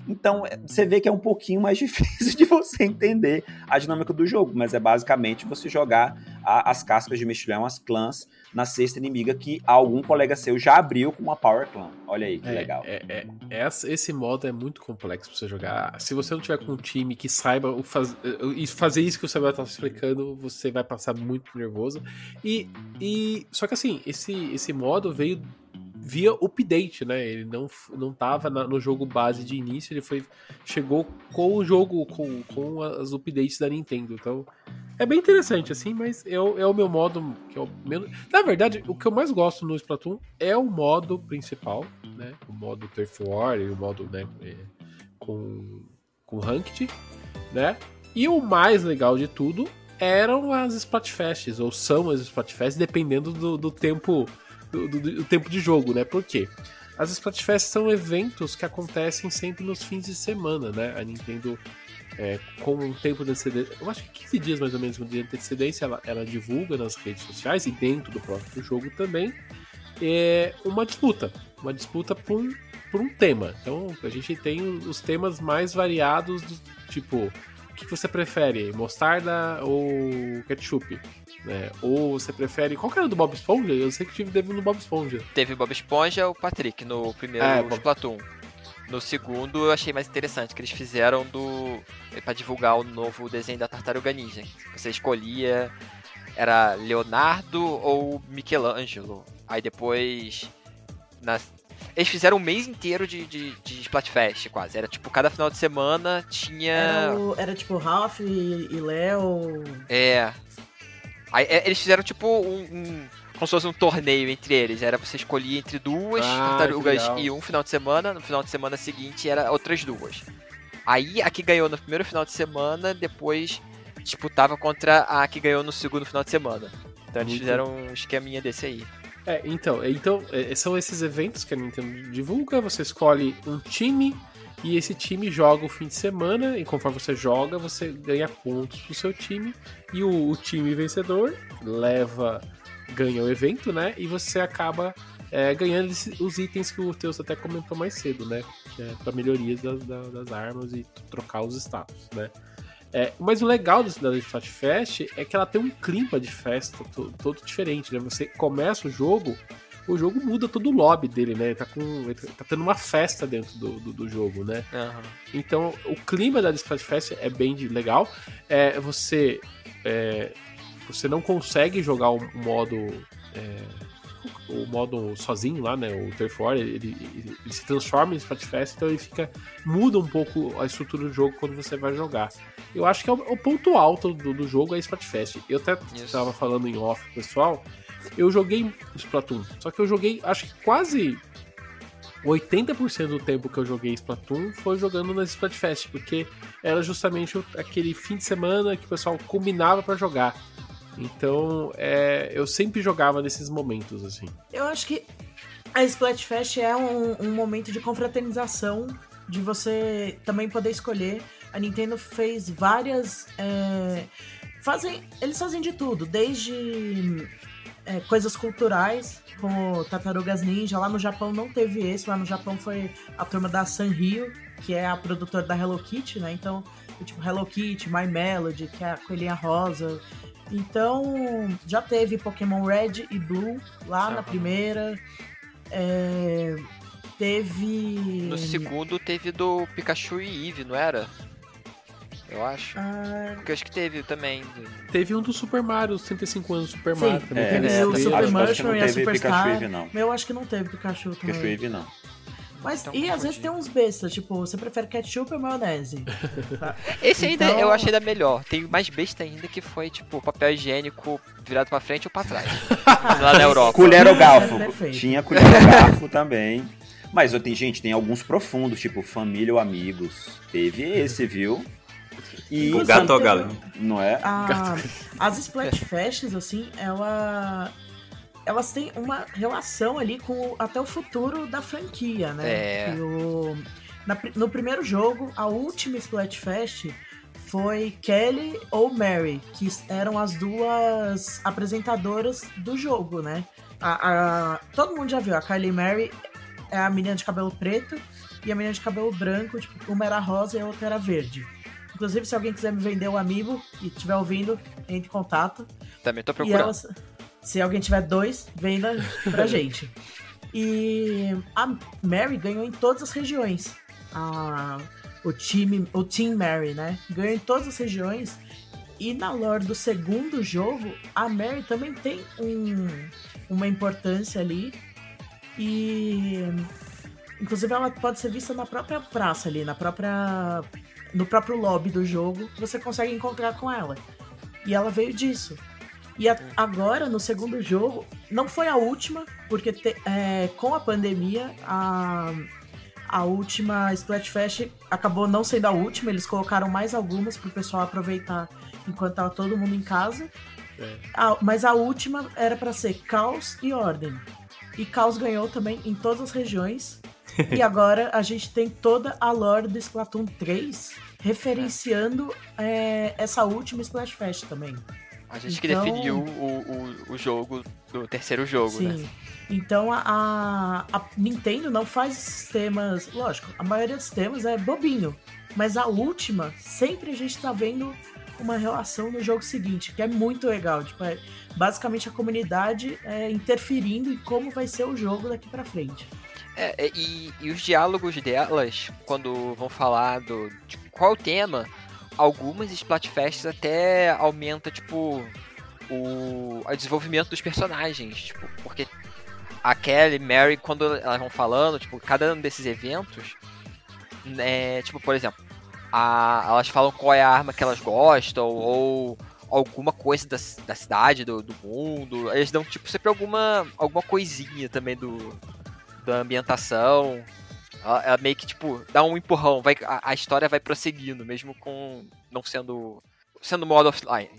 Então, é, você vê que é um pouquinho mais difícil de você entender a dinâmica do jogo, mas é basicamente você jogar a, as cascas de mexilhão, as clãs, na cesta inimiga que algum colega seu já abriu com uma Power Clan. Olha aí, que É, legal. é- é- esse modo é muito complexo pra você jogar. Se você não tiver com um time que saiba o faz- e fazer isso que o Samuel tá explicando, você vai passar muito nervoso. E, e só que assim, esse, esse modo veio via update, né? Ele não, não tava na- no jogo base de início, ele foi chegou com o jogo, com, com as updates da Nintendo. Então, é bem interessante, assim, mas é, o- é o meu modo que é o menos. Na verdade, o que eu mais gosto no Splatoon é o modo principal, né? O modo Turf War e o modo, né, é, com, com Ranked, né? E o mais legal de tudo eram as Splatfests, ou são as Splatfests, dependendo do, do tempo do, do- do tempo de jogo, né? Por quê? As Splatfests são eventos que acontecem sempre nos fins de semana, né? A Nintendo, é, com um tempo de antecedência, eu acho que 15 dias mais ou menos de antecedência, ela, ela divulga nas redes sociais e dentro do próprio jogo também é uma disputa. Uma disputa por um, por um tema. Então a gente tem os temas mais variados, do, tipo, o que você prefere? Mostarda ou ketchup? Né? Ou você prefere. Qual que era do Bob Esponja? Eu sei que tive teve no Bob Esponja. Teve Bob Esponja, o Patrick no primeiro É, Bob- Splatoon. No segundo eu achei mais interessante, que eles fizeram do. pra divulgar o novo desenho da Tartaruga Ninja. Você escolhia. Era Leonardo ou Michelangelo. Aí depois. na- Eles fizeram um mês inteiro de, de, de Splatfest, quase. Era tipo, cada final de semana tinha. Era, o- era tipo Ralph e, e Léo. É. Aí é, eles fizeram tipo um, um- Como se fosse um torneio entre eles. Era você escolher entre duas Ah, tartarugas e um final de semana. No final de semana seguinte era outras duas. Aí a que ganhou no primeiro final de semana, depois disputava contra a que ganhou no segundo final de semana. Então eles Muito. fizeram um esqueminha desse aí. É, então, é, então é, são esses eventos que a Nintendo divulga, você escolhe um time e esse time joga o fim de semana, e conforme você joga, você ganha pontos pro seu time, e o, o time vencedor leva, ganha o evento, né? E você acaba é, ganhando os itens que o Teus até comentou mais cedo, né? É pra melhorias das, da- das armas e trocar os status, né? É, mas o legal da Flat Fest é que ela tem um clima de festa to- todo diferente, né? Você começa o jogo, o jogo muda todo o lobby dele, né? Ele tá, com, ele tá tendo uma festa dentro do, do, do jogo, né? Então, o clima da Splatfest é bem de- legal. É, você, é, você não consegue jogar o modo é, o modo sozinho lá, né? O Turf War, ele, ele- ele se transforma em Splatfest, então ele fica muda um pouco a estrutura do jogo quando você vai jogar. Eu acho que é o, o ponto alto do, do jogo é Splatfest. Eu até estava falando em off, pessoal. Eu joguei Splatoon, só que eu joguei, acho que quase 80% do tempo que eu joguei Splatoon foi jogando na Splatfest, porque era justamente aquele fim de semana que o pessoal combinava pra jogar. Então, é, eu sempre jogava nesses momentos, assim. Eu acho que a Splatfest é um, um momento de confraternização, de você também poder escolher. A Nintendo fez várias. é, fazem, eles fazem de tudo, desde é, coisas culturais, como Tartarugas Ninja. Lá no Japão não teve esse, lá no Japão foi a turma da Sanrio, que é a produtora da Hello Kitty, né? Então, tipo Hello Kitty, My Melody, que é a coelhinha rosa. Então, já teve Pokémon Red e Blue lá na primeira. É, teve. No segundo teve do Pikachu e Eevee, não era? Eu acho. Ah, Porque eu acho que teve também. Teve um do Super Mario, os 35 anos do Super Sim, Mario também. É, teve teve o. Super acho- acho que Mushroom não e a teve Superstar. Pikachu Eevee, não. Eu acho que não teve Pikachu também. Pikachu Eevee não. Mas, Então, e às vezes tem uns bestas, tipo, você prefere ketchup ou maionese? Esse ainda Então- eu achei ainda melhor. Tem mais besta ainda que foi, tipo, papel higiênico virado pra frente ou pra trás. Lá na Europa. Colher ou é garfo. Tinha colher ou garfo também. Mas ó, tem, gente, tem alguns profundos, tipo família ou amigos. Teve esse, viu? E O gato ou a galinha? não é? A- as Splatfests, assim, ela, elas têm uma relação ali com até o futuro da franquia, né? É. O- na no primeiro jogo, a última Splatfest foi Kelly ou Mary, que eram as duas apresentadoras do jogo, né? A, a- todo mundo já viu, a Kylie Mary é a menina de cabelo preto e a menina de cabelo branco, tipo, uma era rosa e a outra era verde. Inclusive, se alguém quiser me vender o Amiibo e estiver ouvindo, entre em contato. Também tô procurando. elas, se alguém tiver dois, venda pra gente. E a Mary ganhou em todas as regiões. A, o time, o Team Mary, né? Ganhou em todas as regiões. E na lore do segundo jogo, a Mary também tem um, uma importância ali. E inclusive ela pode ser vista na própria praça ali, na própria no próprio lobby do jogo, você consegue encontrar com ela. E ela veio disso. E a- agora, no segundo jogo, não foi a última, porque te- é, com a pandemia, a, a última Splatfest acabou não sendo a última, eles colocaram mais algumas pro pessoal aproveitar enquanto tava todo mundo em casa. É. A- mas a última era para ser Caos e Ordem. E Caos ganhou também em todas as regiões. e agora a gente tem toda a lore do Splatoon 3 referenciando é, essa última Splatfest também. A gente que Então- definiu o, o, o jogo do terceiro jogo, Sim. né? Então a, a, Nintendo não faz sistemas. Lógico, a maioria dos sistemas é bobinho. Mas a última, sempre a gente tá vendo uma relação no jogo seguinte, que é muito legal. Tipo, é basicamente a comunidade é, interferindo em como vai ser o jogo daqui pra frente. É, e, e os diálogos delas, quando vão falar do, de qual o tema, algumas Splatfests até aumenta, tipo, o, o desenvolvimento dos personagens, tipo, porque a Kelly, Mary, quando elas vão falando, tipo, cada um desses eventos, né, tipo, por exemplo, a- elas falam qual é a arma que elas gostam, ou alguma coisa da, da cidade, do, do mundo, eles dão, tipo, sempre alguma, alguma coisinha também do, da ambientação. Ela, meio que, tipo, dá um empurrão, vai, a, a história vai prosseguindo, mesmo com não sendo sendo modo offline.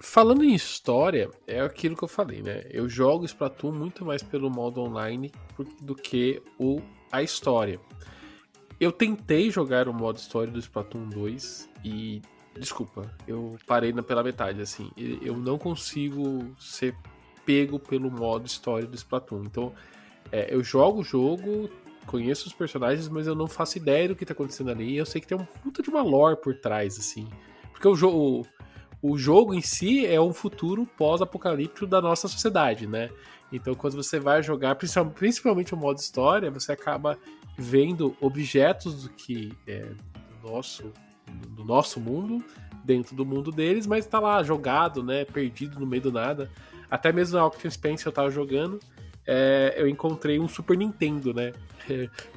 Falando em história, é aquilo que eu falei, né? Eu jogo Splatoon muito mais pelo modo online do que o, a história. Eu tentei jogar o modo história do Splatoon 2 e. Desculpa, eu parei na, pela metade, assim. Eu não consigo ser pego pelo modo história do Splatoon. Então, é, eu jogo o jogo, conheço os personagens, mas eu não faço ideia do que tá acontecendo ali. Eu sei que tem um puta de uma lore por trás, assim. Porque o jogo o jogo em si é um futuro pós-apocalíptico da nossa sociedade, né? Então, quando você vai jogar, principal- principalmente o modo história, você acaba vendo objetos do que é do nosso, do nosso mundo dentro do mundo deles, mas tá lá jogado, né? Perdido no meio do nada. Até mesmo na Octane Spencer eu tava jogando, é, eu encontrei um Super Nintendo, né?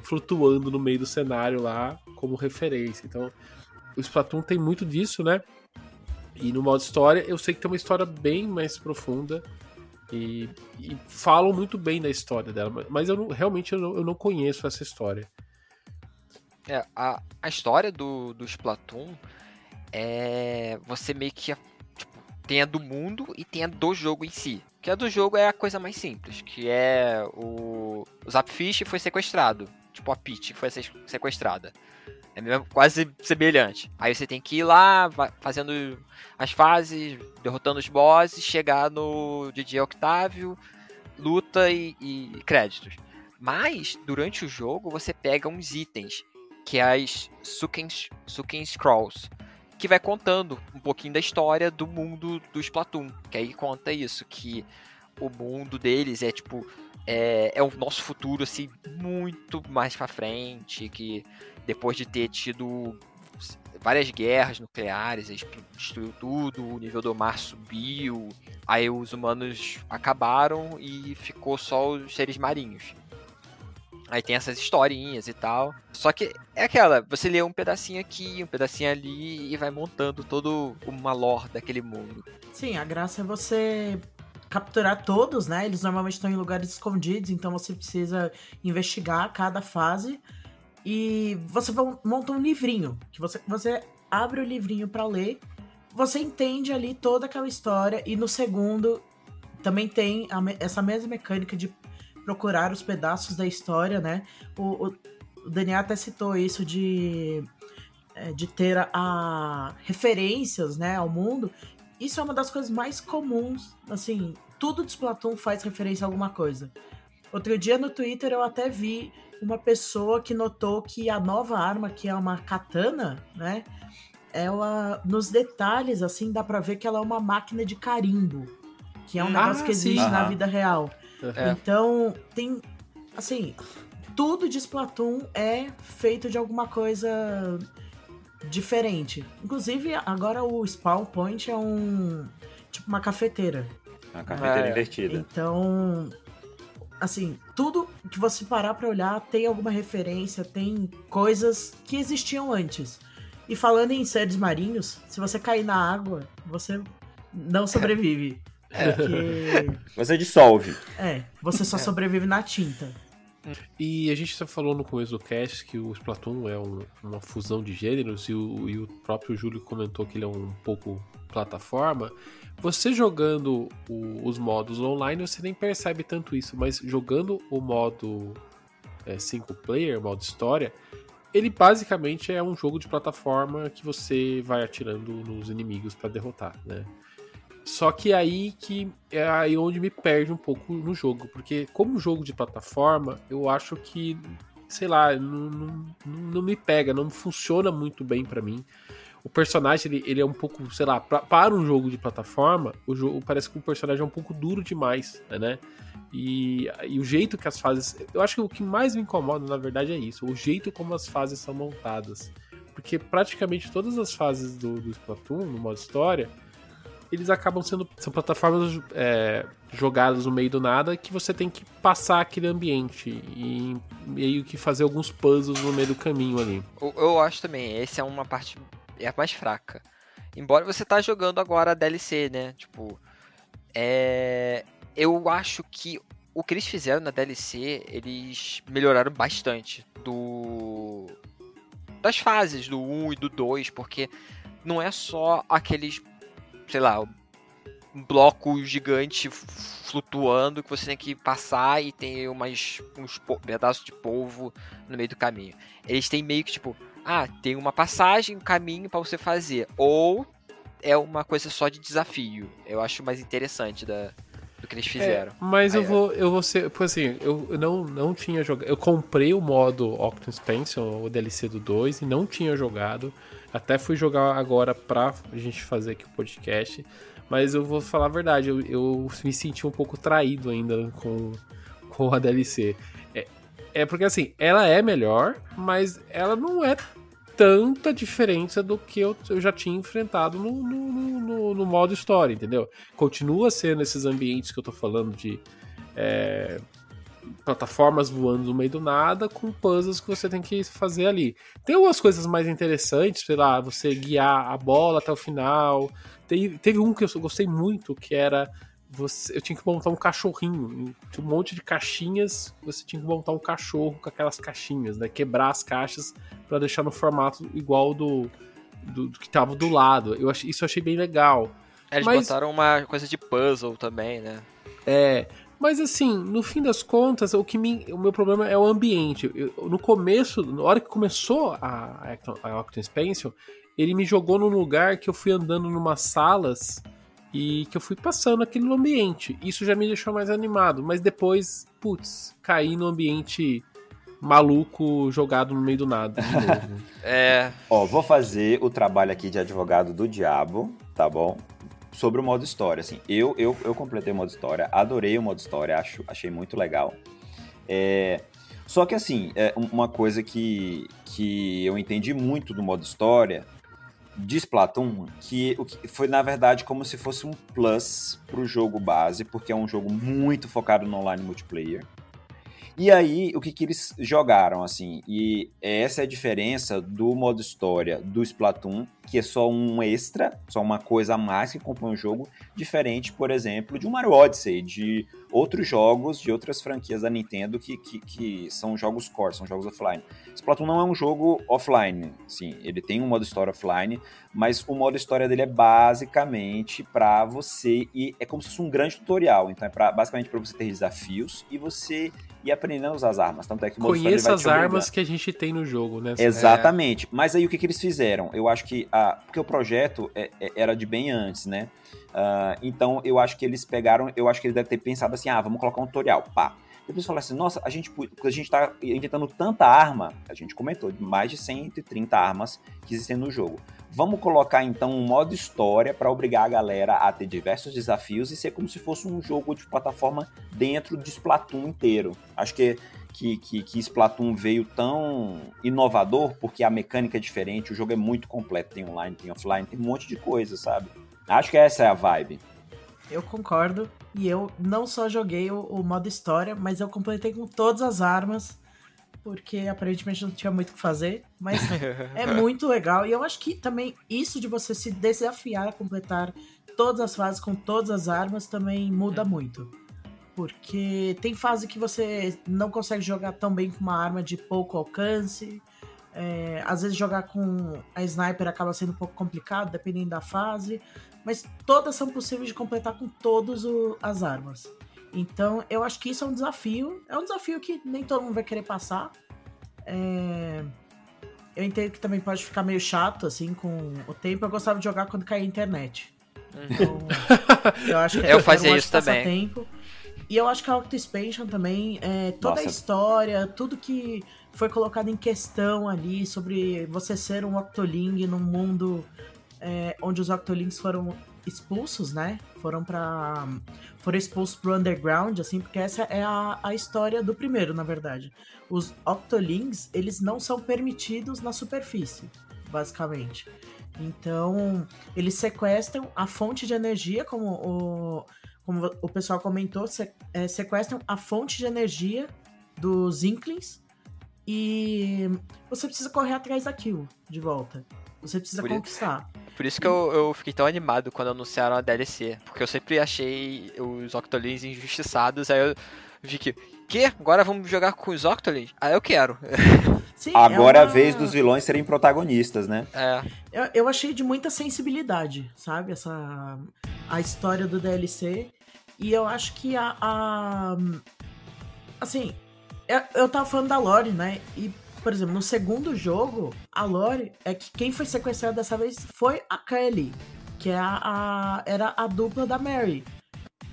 Flutuando no meio do cenário lá como referência. Então, o Splatoon tem muito disso, né? E no modo história, eu sei que tem uma história bem mais profunda. E, e falam muito bem da história dela. Mas eu não- realmente eu não, eu não conheço essa história. É, a, a história do, do Splatoon é. Você meio que. Tipo, tem a do mundo e tem a do jogo em si. Que a do jogo é a coisa mais simples, que é o. O Zapfish foi sequestrado. Tipo, a Peach foi se- sequestrada. É mesmo, quase semelhante. Aí você tem que ir lá, fazendo as fases, derrotando os bosses, chegar no DJ Octávio, luta e, e créditos. Mas, durante o jogo, você pega uns itens, que é as Suken, Suken Scrolls, que vai contando um pouquinho da história do mundo do Splatoon. Que aí conta isso, que o mundo deles é tipo. É, é o nosso futuro, assim, muito mais pra frente, que depois de ter tido várias guerras nucleares, aí destruiu tudo, o nível do mar subiu, aí os humanos acabaram e ficou só os seres marinhos. Aí tem essas historinhas e tal. Só que é aquela, você lê um pedacinho aqui, um pedacinho ali e vai montando todo uma lore daquele mundo. Sim, a graça é você capturar todos, né? Eles normalmente estão em lugares escondidos, então você precisa investigar cada fase e você monta um livrinho, que você, você abre o livrinho para ler, você entende ali toda aquela história e no segundo também tem a, essa mesma mecânica de procurar os pedaços da história, né? O, o, Daniel até citou isso de, é, de ter a, a, referências, né, ao mundo. Isso é uma das coisas mais comuns, assim, tudo de Splatoon faz referência a alguma coisa. Outro dia no Twitter eu até vi uma pessoa que notou que a nova arma, que é uma katana, né? Ela, nos detalhes, assim, dá pra ver que ela é uma máquina de carimbo. Que é um ah, negócio que existe sim. na vida real. É. Então, tem. Assim, tudo de Splatoon é feito de alguma coisa diferente. Inclusive, agora o Spawn Point é um. Tipo uma cafeteira. Uma cafeteira é. invertida. Então. Assim, tudo que você parar pra olhar tem alguma referência, tem coisas que existiam antes. E falando em seres marinhos, se você cair na água, você não sobrevive. É. Porque... Você dissolve. É, você só sobrevive na tinta. E a gente já falou no começo do cast que o Splatoon é um, uma fusão de gêneros e o, e o, próprio Júlio comentou que ele é um pouco plataforma. Você jogando o, os modos online, você nem percebe tanto isso, mas jogando o modo é, single player, modo história, ele basicamente é um jogo de plataforma que você vai atirando nos inimigos para derrotar, né? Só que aí que é aí onde me perde um pouco no jogo, porque como jogo de plataforma, eu acho que, sei lá, não, não, não me pega, não funciona muito bem para mim. O personagem, ele, ele é um pouco, sei lá, pra, para um jogo de plataforma, o jogo parece que o personagem é um pouco duro demais, né? E, e o jeito que as fases. Eu acho que o que mais me incomoda, na verdade, é isso: o jeito como as fases são montadas. Porque praticamente todas as fases do, do Splatoon, no modo história, eles acabam sendo são plataformas é, jogadas no meio do nada que você tem que passar aquele ambiente e meio que fazer alguns puzzles no meio do caminho ali. Eu, eu acho também, essa é uma parte é a mais fraca. Embora você tá jogando agora a DLC, né? Tipo, é eu acho que o que eles fizeram na DLC, eles melhoraram bastante do das fases do 1 e do 2, porque não é só aqueles sei lá, um bloco gigante flutuando que você tem que passar e tem umas, uns pedaços de polvo no meio do caminho. Eles têm meio que tipo, ah, tem uma passagem, um caminho para você fazer. Ou é uma coisa só de desafio. Eu acho mais interessante da, do que eles é, fizeram. É, mas Aí, eu vou, eu vou ser, tipo assim, eu não, não tinha jogado, eu comprei o modo Octon Spencer, o DLC do 2 e não tinha jogado. Até fui jogar agora pra gente fazer aqui o podcast. Mas eu vou falar a verdade, eu, eu me senti um pouco traído ainda com, com a DLC. É, é porque assim, ela é melhor, mas ela não é tanta diferença do que eu, eu já tinha enfrentado no, no, no, no, modo história, entendeu? Continua sendo esses ambientes que eu tô falando de é, plataformas voando no meio do nada com puzzles que você tem que fazer ali. Tem algumas coisas mais interessantes, sei lá, você guiar a bola até o final. Tem, teve um que eu gostei muito, que era você, eu tinha que montar um cachorrinho. Um monte de caixinhas, você tinha que montar um cachorro com aquelas caixinhas, né? Quebrar as caixas para deixar no formato igual do, do, do que tava do lado. Eu achei, isso eu achei bem legal. É, eles Mas, botaram uma coisa de puzzle também, né? É, mas assim, no fim das contas, o que me, o meu problema é o ambiente. Eu, no começo, na hora que começou a, a Octon Spencer, ele me jogou num lugar que eu fui andando numas salas e que eu fui passando aquele ambiente. Isso já me deixou mais animado, mas depois, putz, caí no ambiente maluco jogado no meio do nada. é. Ó, vou fazer o trabalho aqui de advogado do diabo, tá bom? sobre o modo história, assim, eu, eu, eu completei o modo história, adorei o modo história, acho, achei muito legal. É, Só que assim, é um- uma coisa que, que eu entendi muito do modo história de Splatoon, que, o que foi na verdade como se fosse um plus pro jogo base, porque é um jogo muito focado no online multiplayer. E aí, o que, que eles jogaram, assim? E essa é a diferença do modo história do Splatoon, que é só um extra, só uma coisa a mais que compõe o jogo, diferente, por exemplo, de um Mario Odyssey, de outros jogos, de outras franquias da Nintendo que, que, que são jogos core, são jogos offline. Splatoon não é um jogo offline, sim, ele tem um modo história offline, mas o modo história dele é basicamente pra você e é como se fosse um grande tutorial, então é pra, basicamente para você ter desafios e você ir aprendendo a usar as armas. Tanto é que Conheça as armas que a gente tem no jogo, né? Exatamente. Mas aí o que, que eles fizeram? Eu acho que. A, porque o projeto é- é- era de bem antes, né? Ah, então eu acho que eles pegaram. Eu acho que eles devem ter pensado assim: ah, vamos colocar um tutorial. Pá. Depois falaram assim: nossa, a gente, porque a gente tá inventando tanta arma. A gente comentou, de mais de 130 armas que existem no jogo. Vamos colocar então um modo história para obrigar a galera a ter diversos desafios e ser como se fosse um jogo de plataforma dentro de Splatoon inteiro. Acho que que, que, que Splatoon veio tão inovador porque a mecânica é diferente, o jogo é muito completo, tem online, tem offline, tem um monte de coisa, sabe? Acho que essa é a vibe. Eu concordo. E eu não só joguei o, o modo história, mas eu completei com todas as armas. Porque aparentemente não tinha muito o que fazer. Mas é muito legal. E eu acho que também isso de você se desafiar a completar todas as fases com todas as armas também muda muito. Porque tem fase que você não consegue jogar tão bem com uma arma de pouco alcance. É, às vezes jogar com a sniper acaba sendo um pouco complicado, dependendo da fase. Mas todas são possíveis de completar com todas as armas. Então eu acho que isso é um desafio. É um desafio que nem todo mundo vai querer passar. É, Eu entendo que também pode ficar meio chato, assim, com o tempo. Eu gostava de jogar quando caía a internet. Então, eu acho que Eu era fazia isso também. passatempo. E eu acho que a Octo Expansion também, é, toda Nossa. a história, tudo que foi colocado em questão ali sobre você ser um Octoling num mundo é, onde os Octolings foram expulsos, né? Foram para foram expulsos pro underground, assim, porque essa é a, a história do primeiro, na verdade. Os Octolings, eles não são permitidos na superfície, basicamente. Então, eles sequestram a fonte de energia, como o, como o pessoal comentou, se- é, sequestram a fonte de energia dos Inklings e você precisa correr atrás daquilo de volta. Você precisa Por conquistar. Por isso que eu, eu fiquei tão animado quando anunciaram a DLC. Porque eu sempre achei os Octolins injustiçados. Aí eu vi que, que? Agora vamos jogar com os Octolins? Ah, eu quero. Sim, Agora é a uma- vez dos vilões serem protagonistas, né? É, Eu, eu achei de muita sensibilidade, sabe? Essa. A história do DLC. E eu acho que a. a- assim, eu, eu tava falando da Lore, né? E, por exemplo, no segundo jogo, a Lore é que quem foi sequestrado dessa vez foi a Kelly, que é a, a- era a dupla da Mary.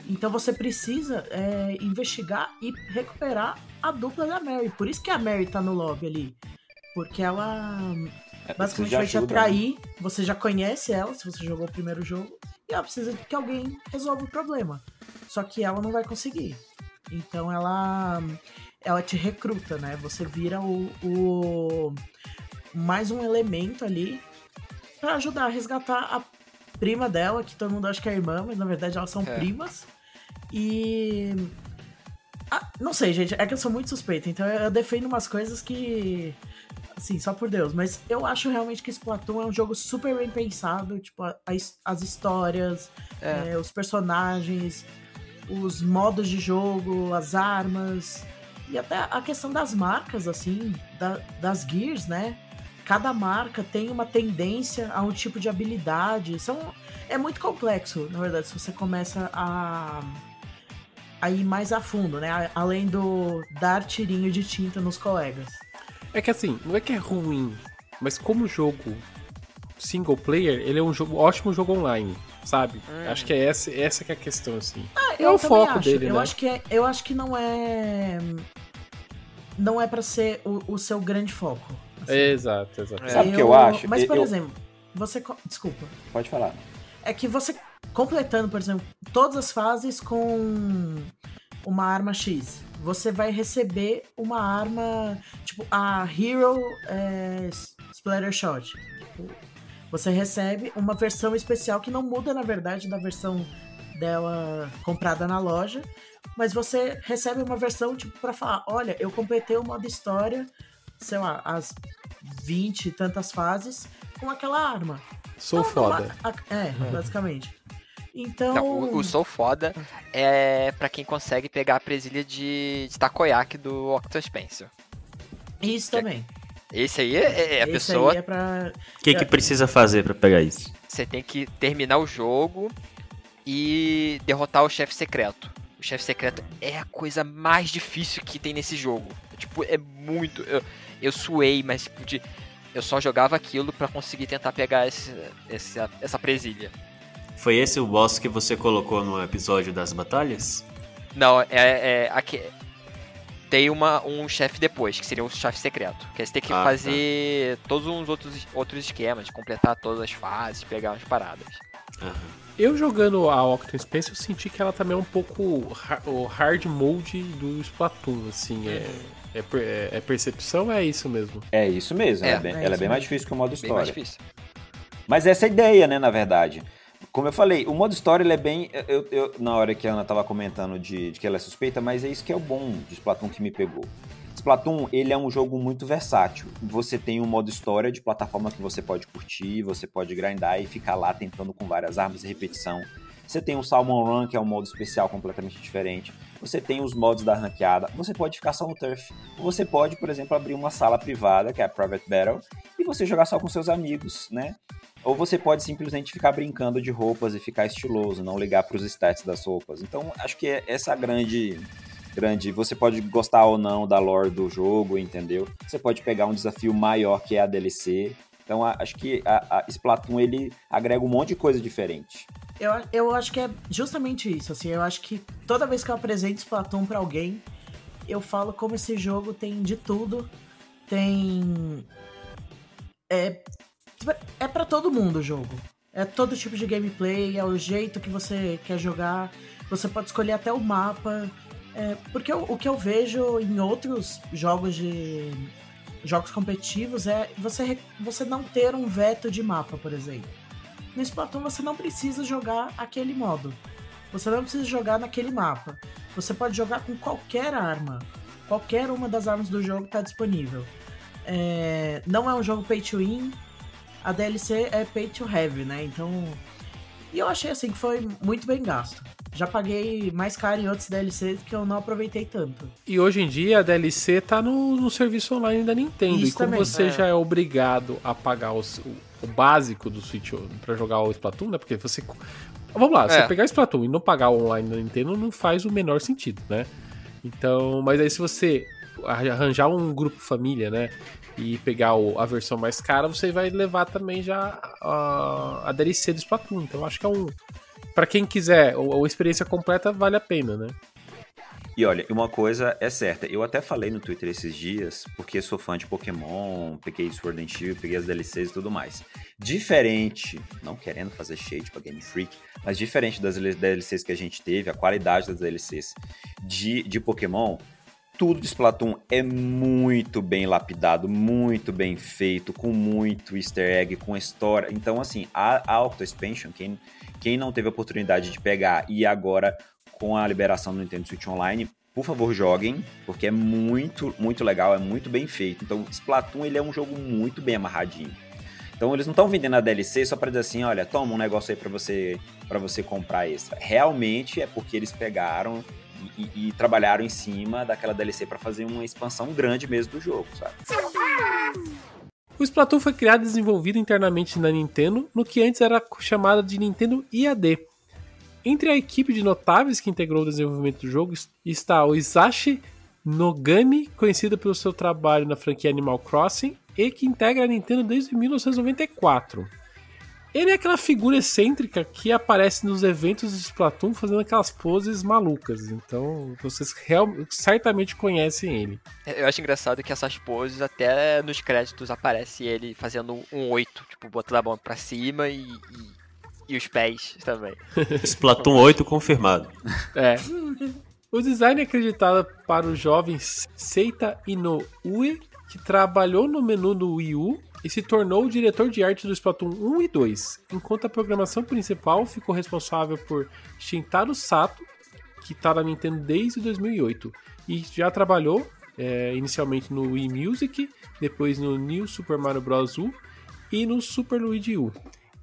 Então você precisa é, investigar e recuperar a dupla da Mary. Por isso que a Mary tá no lobby ali. Porque ela É, basicamente vai te ajuda, né? atrair. Você já conhece ela, se você jogou o primeiro jogo, e ela precisa que alguém resolva o problema. Só que ela não vai conseguir. Então ela ela te recruta, né? Você vira o, o- mais um elemento ali pra ajudar a resgatar a prima dela, que todo mundo acha que é irmã, mas na verdade elas são É. primas. E ah, não sei, gente, é que eu sou muito suspeito, então eu defendo umas coisas que assim, só por Deus, mas eu acho realmente que Splatoon é um jogo super bem pensado, tipo, a- a his- as histórias, é. é, os personagens, os modos de jogo, as armas e até a questão das marcas, assim, da- das gears, né? Cada marca tem uma tendência a um tipo de habilidade. São, é muito complexo, na verdade, se você começa a, a ir mais a fundo, né? A- Além do dar tirinho de tinta nos colegas. É que assim, não é que é ruim, mas como jogo single player, ele é um jogo, ótimo jogo online, sabe? Hum. Acho que é essa, essa que é a questão, assim. Eu é o também foco acho. dele, eu né? Acho que é, eu acho que não é. Não é pra ser o, o seu grande foco. assim. Exato, exato. É. Sabe o que eu acho? Mas, por Eu- exemplo, você. co- Desculpa. Pode falar. É que você completando, por exemplo, todas as fases com uma arma X. Você vai receber uma arma, tipo, a Hero é, Splatter Shot. Tipo, você recebe uma versão especial que não muda, na verdade, da versão dela comprada na loja, mas você recebe uma versão, tipo, pra falar, olha, eu completei o modo história, sei lá, as 20 e tantas fases com aquela arma. Sou Então, foda. a- é, basicamente. Então. Não, o, o Sou Foda é pra quem consegue pegar a presilha de, de takoyaki do Octo Spencer. Isso também. Esse aí é, é a Esse pessoa. aí é pra. O que, que precisa fazer pra pegar isso? Você tem que terminar o jogo e derrotar o chefe secreto. O chefe secreto é a coisa mais difícil que tem nesse jogo. Tipo, é muito. Eu, eu suei, mas tipo, de, eu só jogava aquilo pra conseguir tentar pegar esse, esse- essa presilha. Foi esse o boss que você colocou no episódio das batalhas? Não, é. é aque- tem uma, um chefe depois, que seria um chefe secreto. Que aí você tem que Ah, tá. fazer todos uns outros, outros esquemas, completar todas as fases, pegar umas paradas. Eu jogando a Octo Space, eu senti que ela também é um pouco o hard mode do Splatoon, assim, é, é, é- é percepção, é isso mesmo. É isso mesmo, É, ela é bem, é ela é isso bem mais difícil que o modo Bem mais história. difícil. Mas essa é a ideia, né, na verdade. Como eu falei, o modo história ele é bem. Eu, eu- na hora que a Ana tava comentando de, de que ela é suspeita, mas é isso que é o bom de Splatoon que me pegou. Splatoon, ele é um jogo muito versátil. Você tem um modo história de plataforma que você pode curtir, você pode grindar e ficar lá tentando com várias armas e repetição. Você tem o Salmon Run, que é um modo especial completamente diferente. Você tem os modos da ranqueada. Você pode ficar só no turf. Você pode, por exemplo, abrir uma sala privada, que é a Private Battle, e você jogar só com seus amigos, né? Ou você pode simplesmente ficar brincando de roupas e ficar estiloso, não ligar para os stats das roupas. Então, acho que é essa a grande grande, você pode gostar ou não da lore do jogo, entendeu? Você pode pegar um desafio maior que é a DLC. Então, acho que a, a Splatoon ele agrega um monte de coisa diferente. Eu, eu acho que é justamente isso, assim, eu acho que toda vez que eu apresento Splatoon pra alguém, eu falo como esse jogo tem de tudo, tem... É, é para todo mundo o jogo. É todo tipo de gameplay, é o jeito que você quer jogar, você pode escolher até o mapa, é, porque o, o que eu vejo em outros jogos de... jogos competitivos é você, você não ter um veto de mapa, por exemplo. No Splatoon você não precisa jogar aquele modo. Você não precisa jogar naquele mapa. Você pode jogar com qualquer arma. Qualquer uma das armas do jogo está disponível. É, Não é um jogo pay to win. A DLC é pay to have, né? Então. E eu achei assim que foi muito bem gasto. Já paguei mais caro em outros DLCs que eu não aproveitei tanto. E hoje em dia a DLC tá no, no serviço online da Nintendo. Isso e como também, você é. já é obrigado a pagar os- o, o básico do Switch pra jogar o Splatoon, né? Porque você. Vamos lá, É. você pegar o Splatoon e não pagar o online da Nintendo não faz o menor sentido, né? Então, mas aí se você arranjar um grupo família, né? E pegar o- a versão mais cara, você vai levar também já a, a DLC do Splatoon. Então eu acho que é um. Pra quem quiser, a experiência completa vale a pena, né? E olha, uma coisa é certa, eu até falei no Twitter esses dias, porque sou fã de Pokémon, peguei Sword and Shield, peguei as DLCs e tudo mais. Diferente, não querendo fazer shade pra Game Freak, mas diferente das DLCs que a gente teve, a qualidade das DLCs de, de Pokémon, tudo de Splatoon é muito bem lapidado, muito bem feito, com muito easter egg, com história. Então, assim, a, a Octo Expansion, quem, quem não teve a oportunidade de pegar e agora com a liberação do Nintendo Switch Online, por favor, joguem, porque é muito, muito legal, é muito bem feito. Então, Splatoon, ele é um jogo muito bem amarradinho. Então, eles não estão vendendo a DLC só para dizer assim, olha, toma um negócio aí para você para você comprar extra. Realmente é porque eles pegaram e, e- e trabalharam em cima daquela DLC para fazer uma expansão grande mesmo do jogo, sabe? O Splatoon foi criado e desenvolvido internamente na Nintendo, no que antes era chamada de Nintendo IAD. Entre a equipe de notáveis que integrou o desenvolvimento do jogo está o Isashi Nogami, conhecido pelo seu trabalho na franquia Animal Crossing e que integra a Nintendo desde 1994. Ele é aquela figura excêntrica que aparece nos eventos de Splatoon fazendo aquelas poses malucas. Então, vocês real- certamente conhecem ele. Eu acho engraçado que essas poses, até nos créditos, aparece ele fazendo um oito, tipo, botando a mão pra cima e, e, e os pés também. Splatoon 8 confirmado. É. O design é acreditado para o jovem Seita Inoue, que trabalhou no menu do Wii U e se tornou o diretor de arte do Splatoon 1 e 2, enquanto a programação principal ficou responsável por Shintaro Sato, que está na Nintendo desde 2008 e já trabalhou é, inicialmente no Wii Music, depois no New Super Mario Bros. U e no Super Luigi U.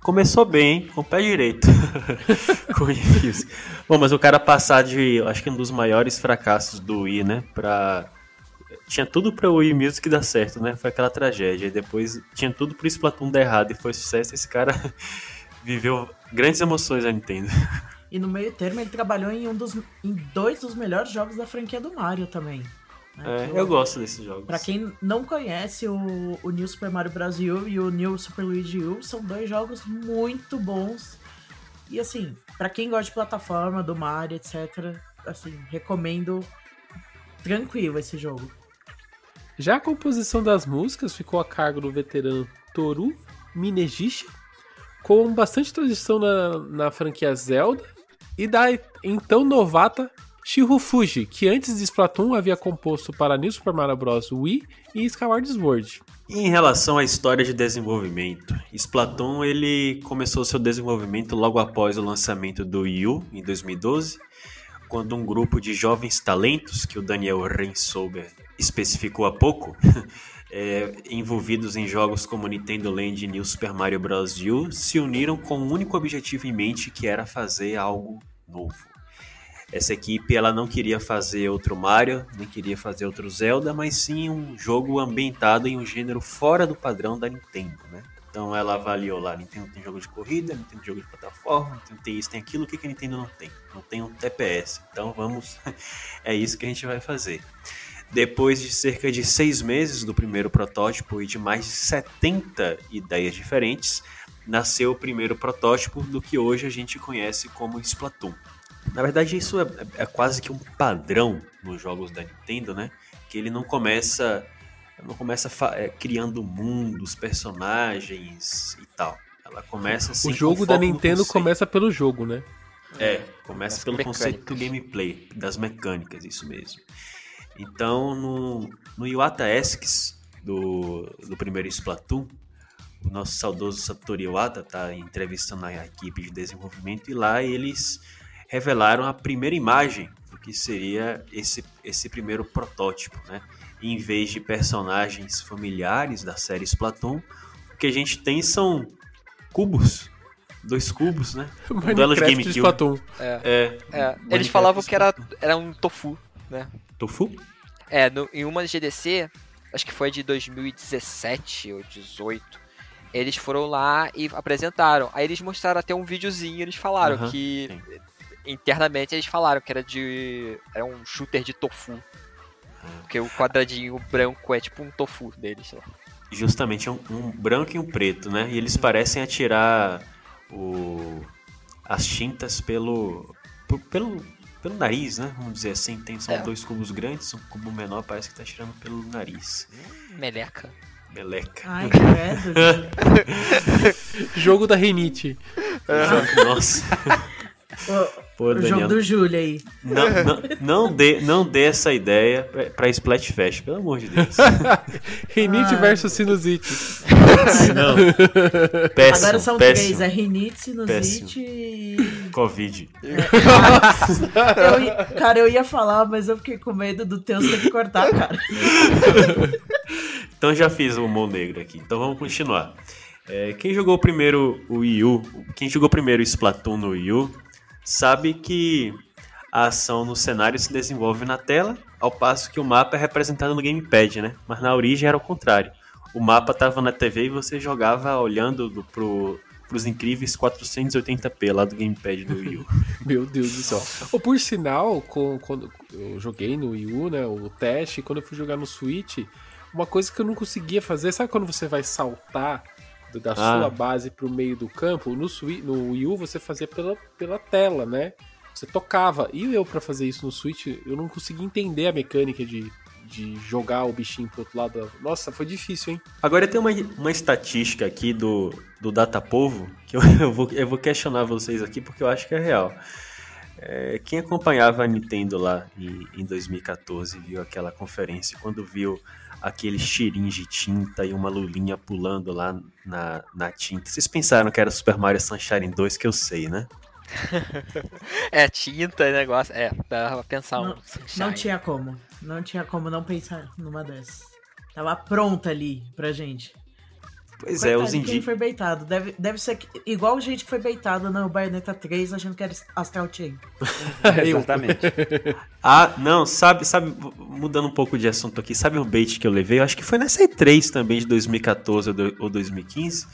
Começou bem, com o pé direito. com isso. Bom, mas o cara passar de, acho que um dos maiores fracassos do Wii, né, pra... Tinha tudo pra o Wii Music dar certo, né? Foi aquela tragédia. E depois tinha tudo pro Splatoon dar errado e foi sucesso. Esse cara viveu grandes emoções a Nintendo. E no meio termo ele trabalhou em um dos em dois dos melhores jogos da franquia do Mario também. né? É, eu gosto desses jogos. Pra quem não conhece o, o New Super Mario Bros. U e o New Super Luigi U, são dois jogos muito bons. E assim, pra quem gosta de plataforma, do Mario, etc., assim, recomendo tranquilo esse jogo. Já a composição das músicas ficou a cargo do veterano Toru Minegishi, com bastante tradição na, na franquia Zelda, e da então novata Shihu Fuji, que antes de Splatoon havia composto para New Super Mario Bros. Wii e Skyward Sword. Em relação à história de desenvolvimento, Splatoon ele começou seu desenvolvimento logo após o lançamento do Wii U em 2012, quando um grupo de jovens talentos que o Daniel Rensober especificou há pouco, é, envolvidos em jogos como Nintendo Land e New Super Mario Bros. U, se uniram com um único objetivo em mente, que era fazer algo novo. Essa equipe ela não queria fazer outro Mario, nem queria fazer outro Zelda, mas sim um jogo ambientado em um gênero fora do padrão da Nintendo, né? Então ela avaliou lá, Nintendo tem jogo de corrida, Nintendo tem jogo de plataforma, Nintendo tem isso, tem aquilo, o que, que a Nintendo não tem? Não tem um TPS. Então vamos, é isso que a gente vai fazer. Depois de cerca de seis meses do primeiro protótipo e de mais de 70 ideias diferentes, nasceu o primeiro protótipo do que hoje a gente conhece como Splatoon. Na verdade, isso é, é quase que um padrão nos jogos da Nintendo, né? Que ele não começa, não começa é, criando mundos, personagens e tal. Ela começa assim. O jogo da Nintendo começa pelo jogo, né? É, começa pelo conceito do gameplay, das mecânicas, isso mesmo. Então, no, no Iwata Esques do, do primeiro Splatoon, o nosso saudoso Satoru Iwata está entrevistando a equipe de desenvolvimento e lá eles revelaram a primeira imagem do que seria esse, esse primeiro protótipo, né? Em vez de personagens familiares da série Splatoon, o que a gente tem são cubos, dois cubos, né? Um duelo de GameCube. Splatoon. É. é, é. Eles falavam que era, era um tofu, né? Tofu? É, no, em uma GDC, acho que foi de 2017 ou 18, eles foram lá e apresentaram. Aí eles mostraram até um videozinho, eles falaram uhum, que sim. internamente eles falaram que era de era um shooter de tofu. Porque o quadradinho branco é tipo um tofu deles, lá. Justamente, é um, um branco e um preto, né? E eles parecem atirar o, as tintas pelo, pelo pelo nariz, né? Vamos dizer assim, tem são é. dois cubos grandes, um cubo menor parece que tá tirando pelo nariz. Meleca. Meleca. Ai, credo. Jogo da Renite. Nossa. Pô, o Daniel, jogo do Júlio aí. Não, não, não, dê, não dê essa ideia pra, pra Splatfest, pelo amor de Deus. rinite versus sinusite. Não. Péssimo, Agora são péssimo. três, é rinite, sinusite e... Covid. Eu cara, eu ia falar, mas eu fiquei com medo do Teus ter que cortar, cara. então já fiz o humor negro aqui, então vamos continuar. É, quem jogou primeiro o Wii U, quem jogou primeiro o Splatoon no Wii U, sabe que a ação no cenário se desenvolve na tela, ao passo que o mapa é representado no gamepad, né? Mas na origem era o contrário. O mapa estava na TV e você jogava olhando do, pro, pros incríveis 480p lá do gamepad do Wii U. Meu Deus do céu. Ou por sinal, com, quando eu joguei no Wii U, né, o teste, quando eu fui jogar no Switch, uma coisa que eu não conseguia fazer, sabe quando você vai saltar da ah. sua base para o meio do campo, no, Switch, no Wii U você fazia pela, pela tela, né? Você tocava. E eu, para fazer isso no Switch, eu não conseguia entender a mecânica de, de jogar o bichinho pro outro lado. Nossa, foi difícil, hein? Agora tem uma, uma estatística aqui do, do Datapovo que eu, eu, vou, eu vou questionar vocês aqui porque eu acho que é real. É, quem acompanhava a Nintendo lá em, em 2014 viu aquela conferência, quando viu aquele cheirinho de tinta e uma lulinha pulando lá na, na tinta. Vocês pensaram que era Super Mario Sunshine 2, que eu sei, né? é, tinta e negócio. É, dava pra pensar Não, um sunshine. não tinha como. Não tinha como não pensar numa dessas. Tava pronta ali pra gente. Pois é, Coitado os de quem indígenas. foi beitado. Deve, deve ser igual gente que foi beitada no Bayonetta 3 achando que era Astral Chain. Eu. Exatamente. Ah, não, sabe, sabe, mudando um pouco de assunto aqui, sabe um bait que eu levei? Eu acho que foi nessa E3 também de 2014 ou do- ou 2015,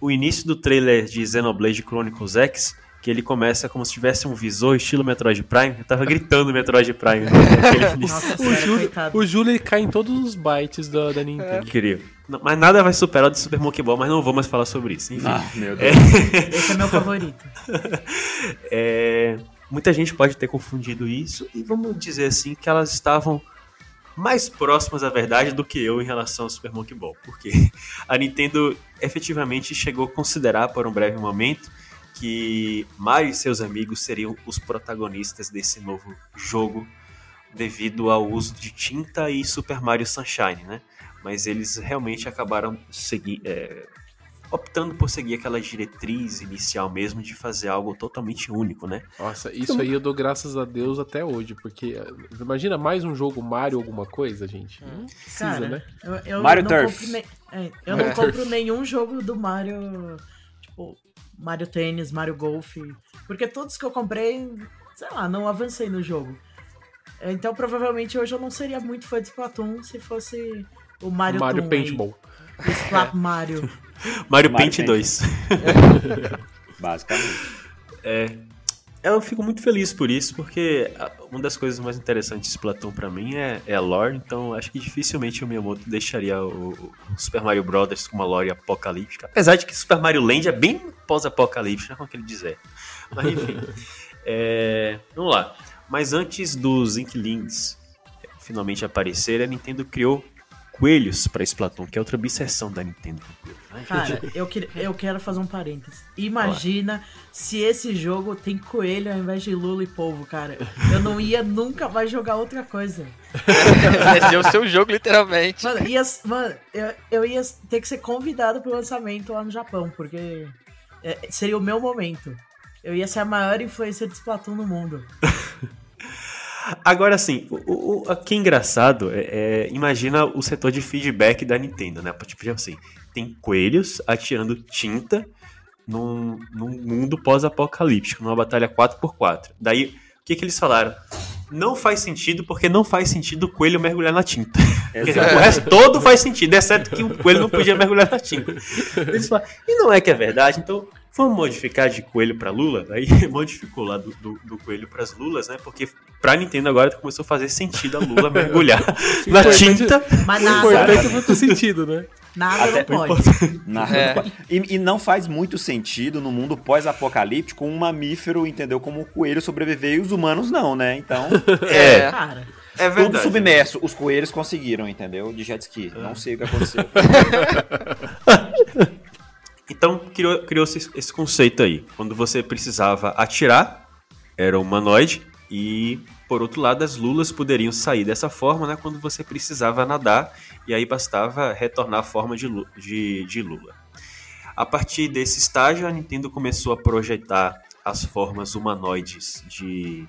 o início do trailer de Xenoblade Chronicles X, que ele começa como se tivesse um visor estilo Metroid Prime. Eu tava gritando Metroid Prime. Nossa O Júlio, o Júlio ele cai em todos os bytes da, da Nintendo. Incrível. Não, Mas nada vai superar o de Super Monkey Ball, mas não vou mais falar sobre isso. Enfim. Ah, meu Deus. Esse é meu favorito. É, muita gente pode ter confundido isso e vamos dizer assim que elas estavam mais próximas da verdade do que eu em relação ao Super Monkey Ball, porque a Nintendo efetivamente chegou a considerar por um breve momento que Mario e seus amigos seriam os protagonistas desse novo jogo devido ao uso de tinta e Super Mario Sunshine, né? Mas eles realmente acabaram segui é, optando por seguir aquela diretriz inicial mesmo de fazer algo totalmente único, né? Nossa, isso aí eu dou graças a Deus até hoje, porque imagina mais um jogo Mario alguma coisa, gente. Não precisa, Cara, né? eu, eu Mario não Turf. compro, ne- é, eu Mario não Turf. compro nenhum jogo do Mario, Mario Tênis, Mario Golf, porque todos que eu comprei, sei lá, não avancei no jogo. É, Então provavelmente hoje eu não seria muito fã de Splatoon se fosse o Mario Mario Toon Paintball. aí, o Splat Mario. Mario, Mario Paint Paint. 2. Basicamente. Eu fico muito feliz por isso, porque a- uma das coisas mais interessantes de Splatoon pra mim é, é a lore, então acho que dificilmente o Miyamoto deixaria o, o Super Mario Bros. com uma lore apocalíptica. Apesar de que Super Mario Land é bem pós-apocalíptico, né, como que ele dizer. Mas enfim. É, vamos lá. Mas antes dos Inklings finalmente aparecerem, a Nintendo criou coelhos pra Splatoon, que é outra obsessão da Nintendo. né? Cara, eu, que- eu quero fazer um parênteses. Imagina se esse jogo tem coelho ao invés de Lula e polvo, cara. Eu não ia nunca mais jogar outra coisa. Esse é o seu jogo, literalmente. Mano, ia, mano eu, eu ia ter que ser convidado pro lançamento lá no Japão, porque é, seria o meu momento. Eu ia ser a maior influência de Splatoon no mundo. Agora sim, o, o, que é engraçado é, é- imagina o setor de feedback da Nintendo, né? Tipo assim, tem coelhos atirando tinta num, num mundo pós-apocalíptico, numa batalha 4x4. Daí, o que, que eles falaram? Não faz sentido porque não faz sentido o coelho mergulhar na tinta. O resto todo faz sentido, exceto que o coelho não podia mergulhar na tinta. Eles falaram, e não é que é verdade, então vamos modificar de coelho pra lula? Aí modificou lá do, do, do coelho pras lulas, né? Porque pra Nintendo agora começou a fazer sentido a lula mergulhar na tinta. Mas O nada, importante é muito sentido, né? nada Até- não pode. Na- É. E, e não faz muito sentido no mundo pós-apocalíptico um mamífero, entendeu? Como o coelho sobreviver e os humanos não, né? Então, É, Cara, é tudo verdade. submerso. Os coelhos conseguiram, entendeu? De jet ski. É. Não sei o que aconteceu. Então criou- criou-se esse- esse conceito aí. Quando você precisava atirar, era um humanoide. E por outro lado, as lulas poderiam sair dessa forma, né? Quando você precisava nadar. E aí bastava retornar à forma de, de, de lula. A partir desse estágio, a Nintendo começou a projetar as formas humanoides de.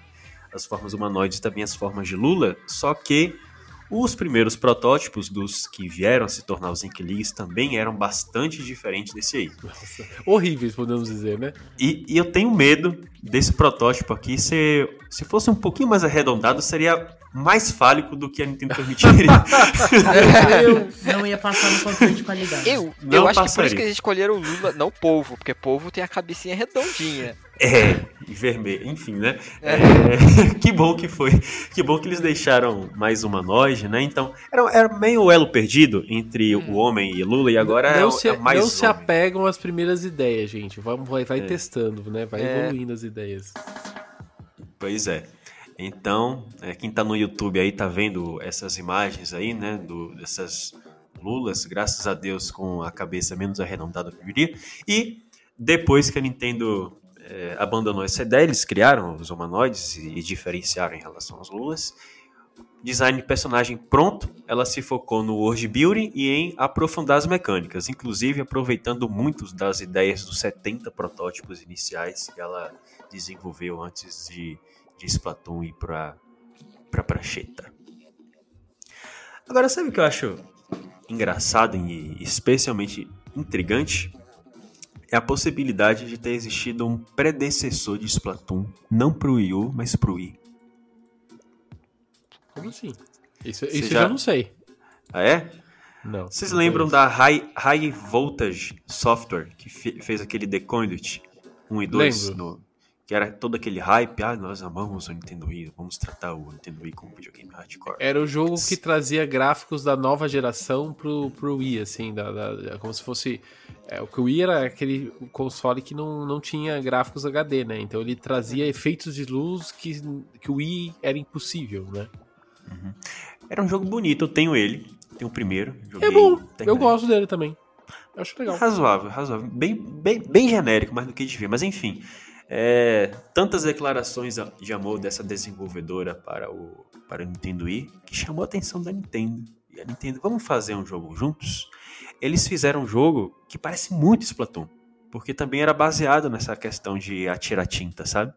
As formas humanoides também as formas de lula, só que os primeiros protótipos dos que vieram a se tornar os Inklings também eram bastante diferentes desse aí. Horríveis, podemos dizer, né? E, e eu tenho medo desse protótipo aqui ser. Se fosse um pouquinho mais arredondado, seria mais fálico do que a Nintendo permitiria. eu não ia passar no controle de qualidade. Eu, Não eu acho que por passaria. isso que eles escolheram o Lula, não o polvo, porque polvo tem a cabecinha redondinha. é, e vermelho, enfim, né? É, que bom que foi. Que bom que eles deixaram mais humanoide, né? Então, era, era meio o elo perdido entre o homem e Lula, e agora é, não o- se, é mais não se homem. apegam às primeiras ideias, gente. Vamos, vai vai É. testando, né? Vai É. evoluindo as ideias. Pois é. Então, é, quem tá no YouTube aí tá vendo essas imagens aí, né? Do, dessas lulas, graças a Deus, com a cabeça menos arredondada que eu diria. E depois que a Nintendo é, abandonou essa ideia, eles criaram os humanoides e, e diferenciaram em relação aos Lulas. Design de personagem pronto, ela se focou no world building e em aprofundar as mecânicas, inclusive aproveitando muitos das ideias dos 70 protótipos iniciais que ela desenvolveu antes de, de Splatoon ir para para prancheta. Agora, sabe o que eu acho engraçado e especialmente intrigante? É a possibilidade de ter existido um predecessor de Splatoon, não pro Wii U, mas pro Wii. Como assim? Isso, isso Você eu já- já não sei. Ah, é? Não. Vocês não lembram da High, High Voltage Software, que fe- fez aquele The Conduit 1 e 2? Lembro. No, que era todo aquele hype, ah, nós amamos o Nintendo Wii, vamos tratar o Nintendo Wii como um videogame hardcore. Era o jogo que trazia gráficos da nova geração pro, pro Wii, assim, da, da- como se fosse. É, o que o Wii era aquele console que não, não tinha gráficos HD, né? Então ele trazia efeitos de luz que, que o Wii era impossível, né? Era um jogo bonito, eu tenho ele, tenho o primeiro. Joguei, É bom, eu terminei. gosto dele também. Eu acho legal. Razoável, razoável. Bem, bem, bem genérico, mais do que devia. Mas enfim, é, tantas declarações de amor dessa desenvolvedora para o, para o Nintendo Wii que chamou a atenção da Nintendo. E a Nintendo, vamos fazer um jogo juntos? Eles fizeram um jogo que parece muito Splatoon. Porque também era baseado nessa questão de atirar tinta, sabe?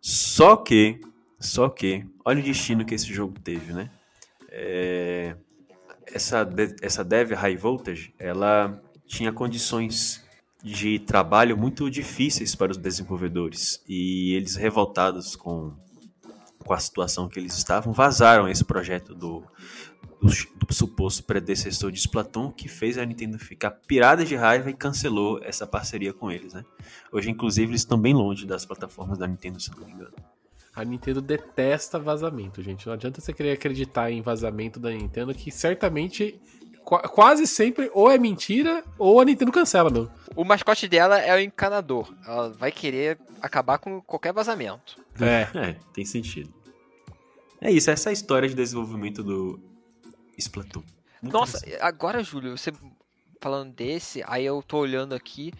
Só que, só que, olha o destino que esse jogo teve, né? É, essa, essa Dev High Voltage, ela tinha condições de trabalho muito difíceis para os desenvolvedores. E eles, revoltados com, com a situação que eles estavam, vazaram esse projeto do, do, do suposto predecessor de Splatoon, que fez a Nintendo ficar pirada de raiva e cancelou essa parceria com eles. Né? Hoje, inclusive, eles estão bem longe das plataformas da Nintendo, se não me engano. A Nintendo detesta vazamento, gente. Não adianta você querer acreditar em vazamento da Nintendo, que certamente, qua- quase sempre, ou é mentira, ou a Nintendo cancela, meu. O mascote dela é o encanador. Ela vai querer acabar com qualquer vazamento. É. É, tem sentido. É isso, essa é a história de desenvolvimento do Splatoon. Muito Nossa, agora, Júlio, você falando desse, aí eu tô olhando aqui.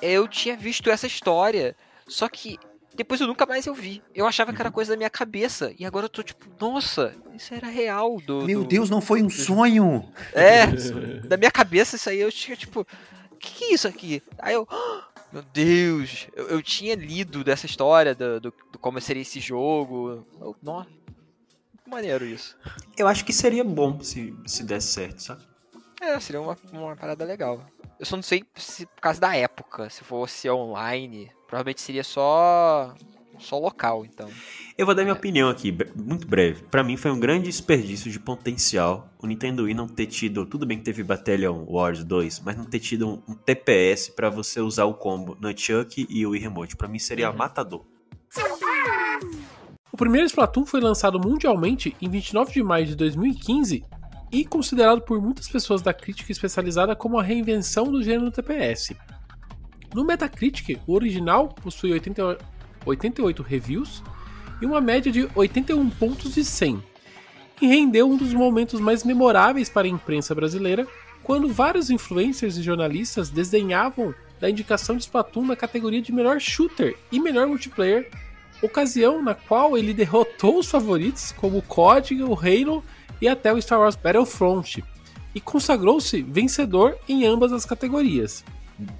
Eu tinha visto essa história, só que depois eu nunca mais eu vi. Eu achava que era coisa da minha cabeça. E agora eu tô tipo, nossa, isso era real. Do, Meu do- Deus, não foi um sonho! É, da minha cabeça isso aí eu tinha tipo, o que, que é isso aqui? Aí eu, "Ah, meu Deus, eu, eu tinha lido dessa história do, do, do como seria esse jogo. Eu, nossa, maneiro isso. Eu acho que seria bom se, se desse certo, sabe? É, seria uma, uma parada legal. Eu só não sei se por causa da época, se fosse online, provavelmente seria só só local, então. Eu vou dar minha opinião aqui, muito breve. Pra mim foi um grande desperdício de potencial o Nintendo Wii não ter tido, tudo bem que teve Battalion Wars 2, mas não ter tido um, um TPS pra você usar o combo Nunchuck e o Wii Remote. Pra mim seria matador. O primeiro Splatoon foi lançado mundialmente em 29 de maio de 2015 e considerado por muitas pessoas da crítica especializada como a reinvenção do gênero TPS. No Metacritic, o original possui 80 88 reviews e uma média de 81 pontos de 100, e rendeu um dos momentos mais memoráveis para a imprensa brasileira quando vários influencers e jornalistas desdenhavam da indicação de Splatoon na categoria de melhor shooter e melhor multiplayer ocasião na qual ele derrotou os favoritos como o COD, o Halo e até o Star Wars Battlefront, e consagrou-se vencedor em ambas as categorias.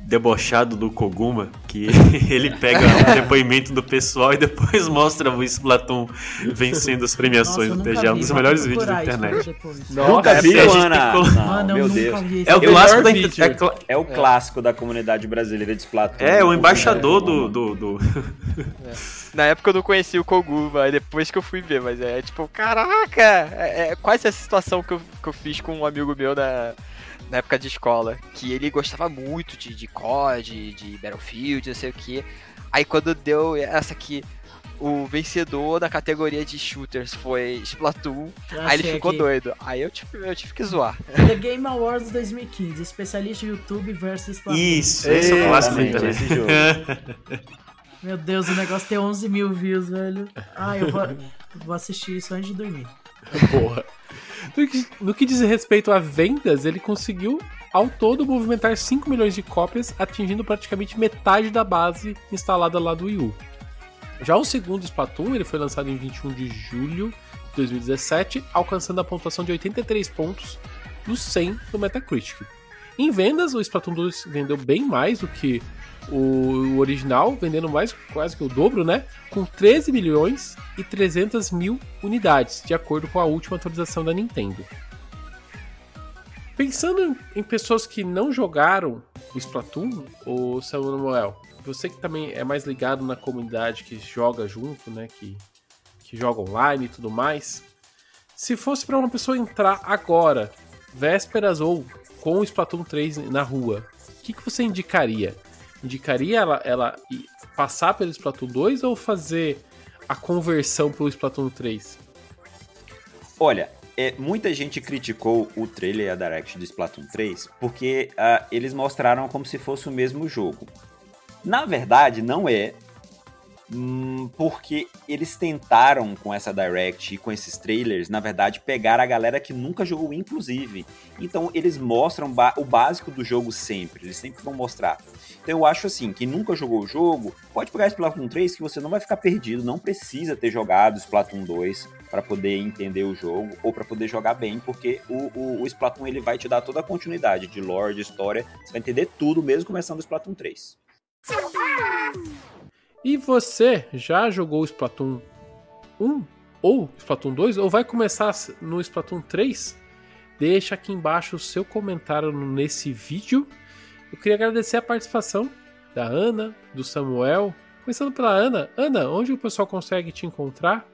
Debochado do Koguma, que ele pega o depoimento do pessoal e depois mostra o Splatoon vencendo as premiações Nossa, do TGA, um vi, dos melhores vídeos da internet. Nunca é a gente Ana? Não, meu Deus. vi. É o clássico da é cla- É o clássico da comunidade brasileira de Splatoon. É, o embaixador do, do, do- Na época eu não conhecia o Koguma, aí depois que eu fui ver, mas é tipo, caraca! É, é quase essa situação que eu, que eu fiz com um amigo meu na, na época de escola. Que ele gostava muito de, de COD, de Battlefield, não sei o que. Aí quando deu essa aqui, o vencedor da categoria de shooters foi Splatoon, Já aí ele ficou aqui. doido. Aí eu tive, eu tive que zoar. The Game Awards 2015, especialista em YouTube versus Splatoon. Isso, esse é o clássico esse jogo. Meu Deus, o negócio tem 11 mil views, velho. Ah, eu vou, vou assistir isso antes de dormir. Porra. No que, no que diz respeito a vendas, ele conseguiu ao todo movimentar 5 milhões de cópias, atingindo praticamente metade da base instalada lá do Wii U. Já o segundo Splatoon ele foi lançado em 21 de julho de 2017, alcançando a pontuação de 83 pontos dos 100 do Metacritic. Em vendas, o Splatoon 2 vendeu bem mais do que o original, vendendo mais quase que o dobro, né? Com 13 milhões e 300 mil unidades, de acordo com a última atualização da Nintendo. Pensando em pessoas que não jogaram o Splatoon, o Samuel, você que também é mais ligado na comunidade que joga junto, né? Que, que joga online e tudo mais. Se fosse para uma pessoa entrar agora, vésperas ou com o Splatoon 3 na rua, o que, que você indicaria? Indicaria ela, ela passar pelo Splatoon 2 ou fazer a conversão para o Splatoon 3? Olha, é, muita gente criticou o trailer e a Direct do Splatoon 3 porque uh, eles mostraram como se fosse o mesmo jogo. Na verdade, não é, porque eles tentaram com essa Direct e com esses trailers, na verdade, pegar a galera que nunca jogou, inclusive. Então, eles mostram o básico do jogo sempre, eles sempre vão mostrar. Então eu acho assim, quem nunca jogou o jogo, pode pegar Splatoon 3 que você não vai ficar perdido, não precisa ter jogado Splatoon 2 para poder entender o jogo ou para poder jogar bem, porque o, o, o, Splatoon ele vai te dar toda a continuidade de lore, de história, você vai entender tudo mesmo começando o Splatoon 3. E você já jogou Splatoon 1 ou Splatoon 2 ou vai começar no Splatoon 3? Deixa aqui embaixo o seu comentário nesse vídeo eu queria agradecer a participação da Ana, do Samuel. Começando pela Ana. Ana, onde o pessoal consegue te encontrar?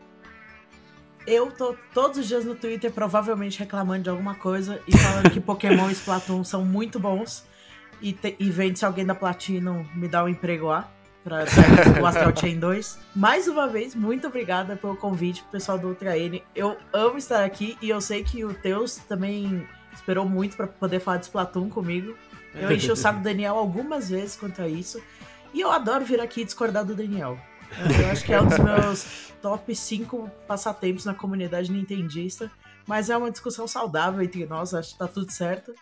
Eu tô todos os dias no Twitter provavelmente reclamando de alguma coisa e falando que Pokémon e Splatoon são muito bons. E, te, e vendo se alguém da Platinum me dá um emprego lá pra o Astral Chain 2. Mais uma vez, muito obrigada pelo convite, pessoal do Ultra N. Eu amo estar aqui e eu sei que o Teus também esperou muito para poder falar de Splatoon comigo. Eu enchi o saco do Daniel algumas vezes quanto a isso. E eu adoro vir aqui discordar do Daniel. Eu acho que é um dos meus top 5 passatempos na comunidade nintendista. Mas é uma discussão saudável entre nós, acho que tá tudo certo.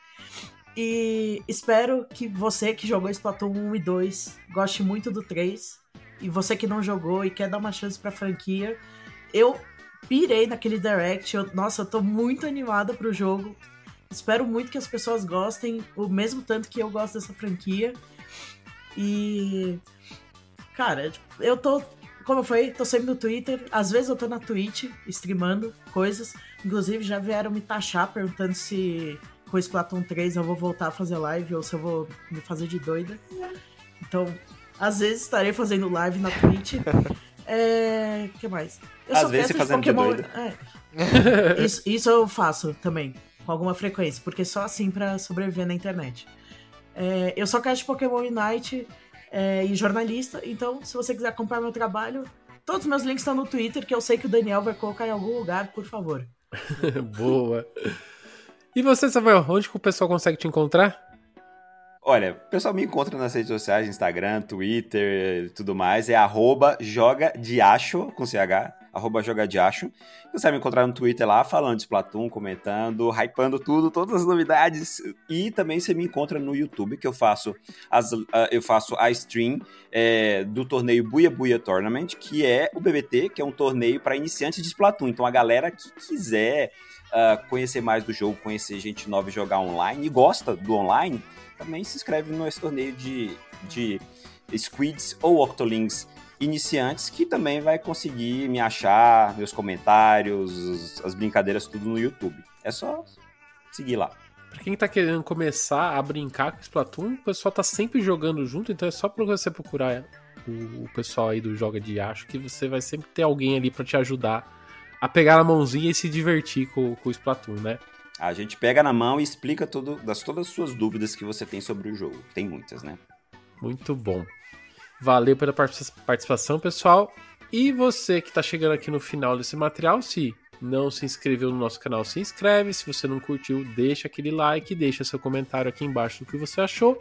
E espero que você que jogou Splatoon 1 e 2 goste muito do 3. E você que não jogou e quer dar uma chance pra franquia, eu pirei naquele Direct. Eu, nossa, eu tô muito animada pro jogo. Espero muito que as pessoas gostem, o mesmo tanto que eu gosto dessa franquia. E. Cara, eu tô. Como eu falei, tô sempre no Twitter. Às vezes eu tô na Twitch streamando coisas. Inclusive já vieram me taxar perguntando se com Splatoon 3 eu vou voltar a fazer live ou se eu vou me fazer de doida. Então, às vezes estarei fazendo live na Twitch. É. O que mais? Eu às vezes fazendo Pokémon... de doida. É. isso, isso eu faço também com alguma frequência, porque só assim para sobreviver na internet. É, eu sou cast Pokémon Unite é, e jornalista, então se você quiser acompanhar meu trabalho, todos os meus links estão no Twitter, que eu sei que o Daniel vai colocar em algum lugar, por favor. Boa. E você, Samuel, onde que o pessoal consegue te encontrar? Olha, o pessoal me encontra nas redes sociais, Instagram, Twitter tudo mais. É arroba joga de acho, com CH, arroba joga de acho. Você vai me encontrar no Twitter lá, falando de Splatoon, comentando, hypando tudo, todas as novidades. E também você me encontra no YouTube, que eu faço, as, uh, eu faço a stream é, do torneio Buia Buia Tournament, que é o BBT, que é um torneio para iniciantes de Splatoon. Então a galera que quiser uh, conhecer mais do jogo, conhecer gente nova e jogar online, e gosta do online também se inscreve nesse torneio de, de Squids ou Octolings iniciantes, que também vai conseguir me achar, meus comentários, as brincadeiras, tudo no YouTube. É só seguir lá. Pra quem tá querendo começar a brincar com Splatoon, o pessoal tá sempre jogando junto, então é só pra você procurar o, pessoal aí do Joga de Acho, que você vai sempre ter alguém ali para te ajudar a pegar na mãozinha e se divertir com, com o Splatoon, né? A gente pega na mão e explica tudo, das todas as suas dúvidas que você tem sobre o jogo. Tem muitas, né? Muito bom. Valeu pela participação, pessoal. E você que está chegando aqui no final desse material, se não se inscreveu no nosso canal, se inscreve. Se você não curtiu, deixa aquele like, deixa seu comentário aqui embaixo do que você achou.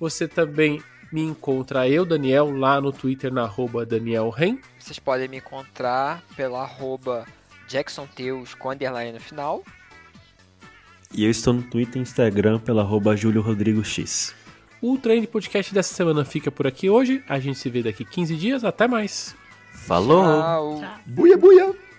Você também me encontra eu, Daniel, lá no Twitter na arroba Daniel Ren. Vocês podem me encontrar pela arroba Jackson Teus com underline no final. E eu estou no Twitter e Instagram pela arroba Júlio Rodrigo X. O Trend Podcast dessa semana fica por aqui hoje. A gente se vê daqui 15 dias. Até mais. Falou! Tchau. Buia, buia!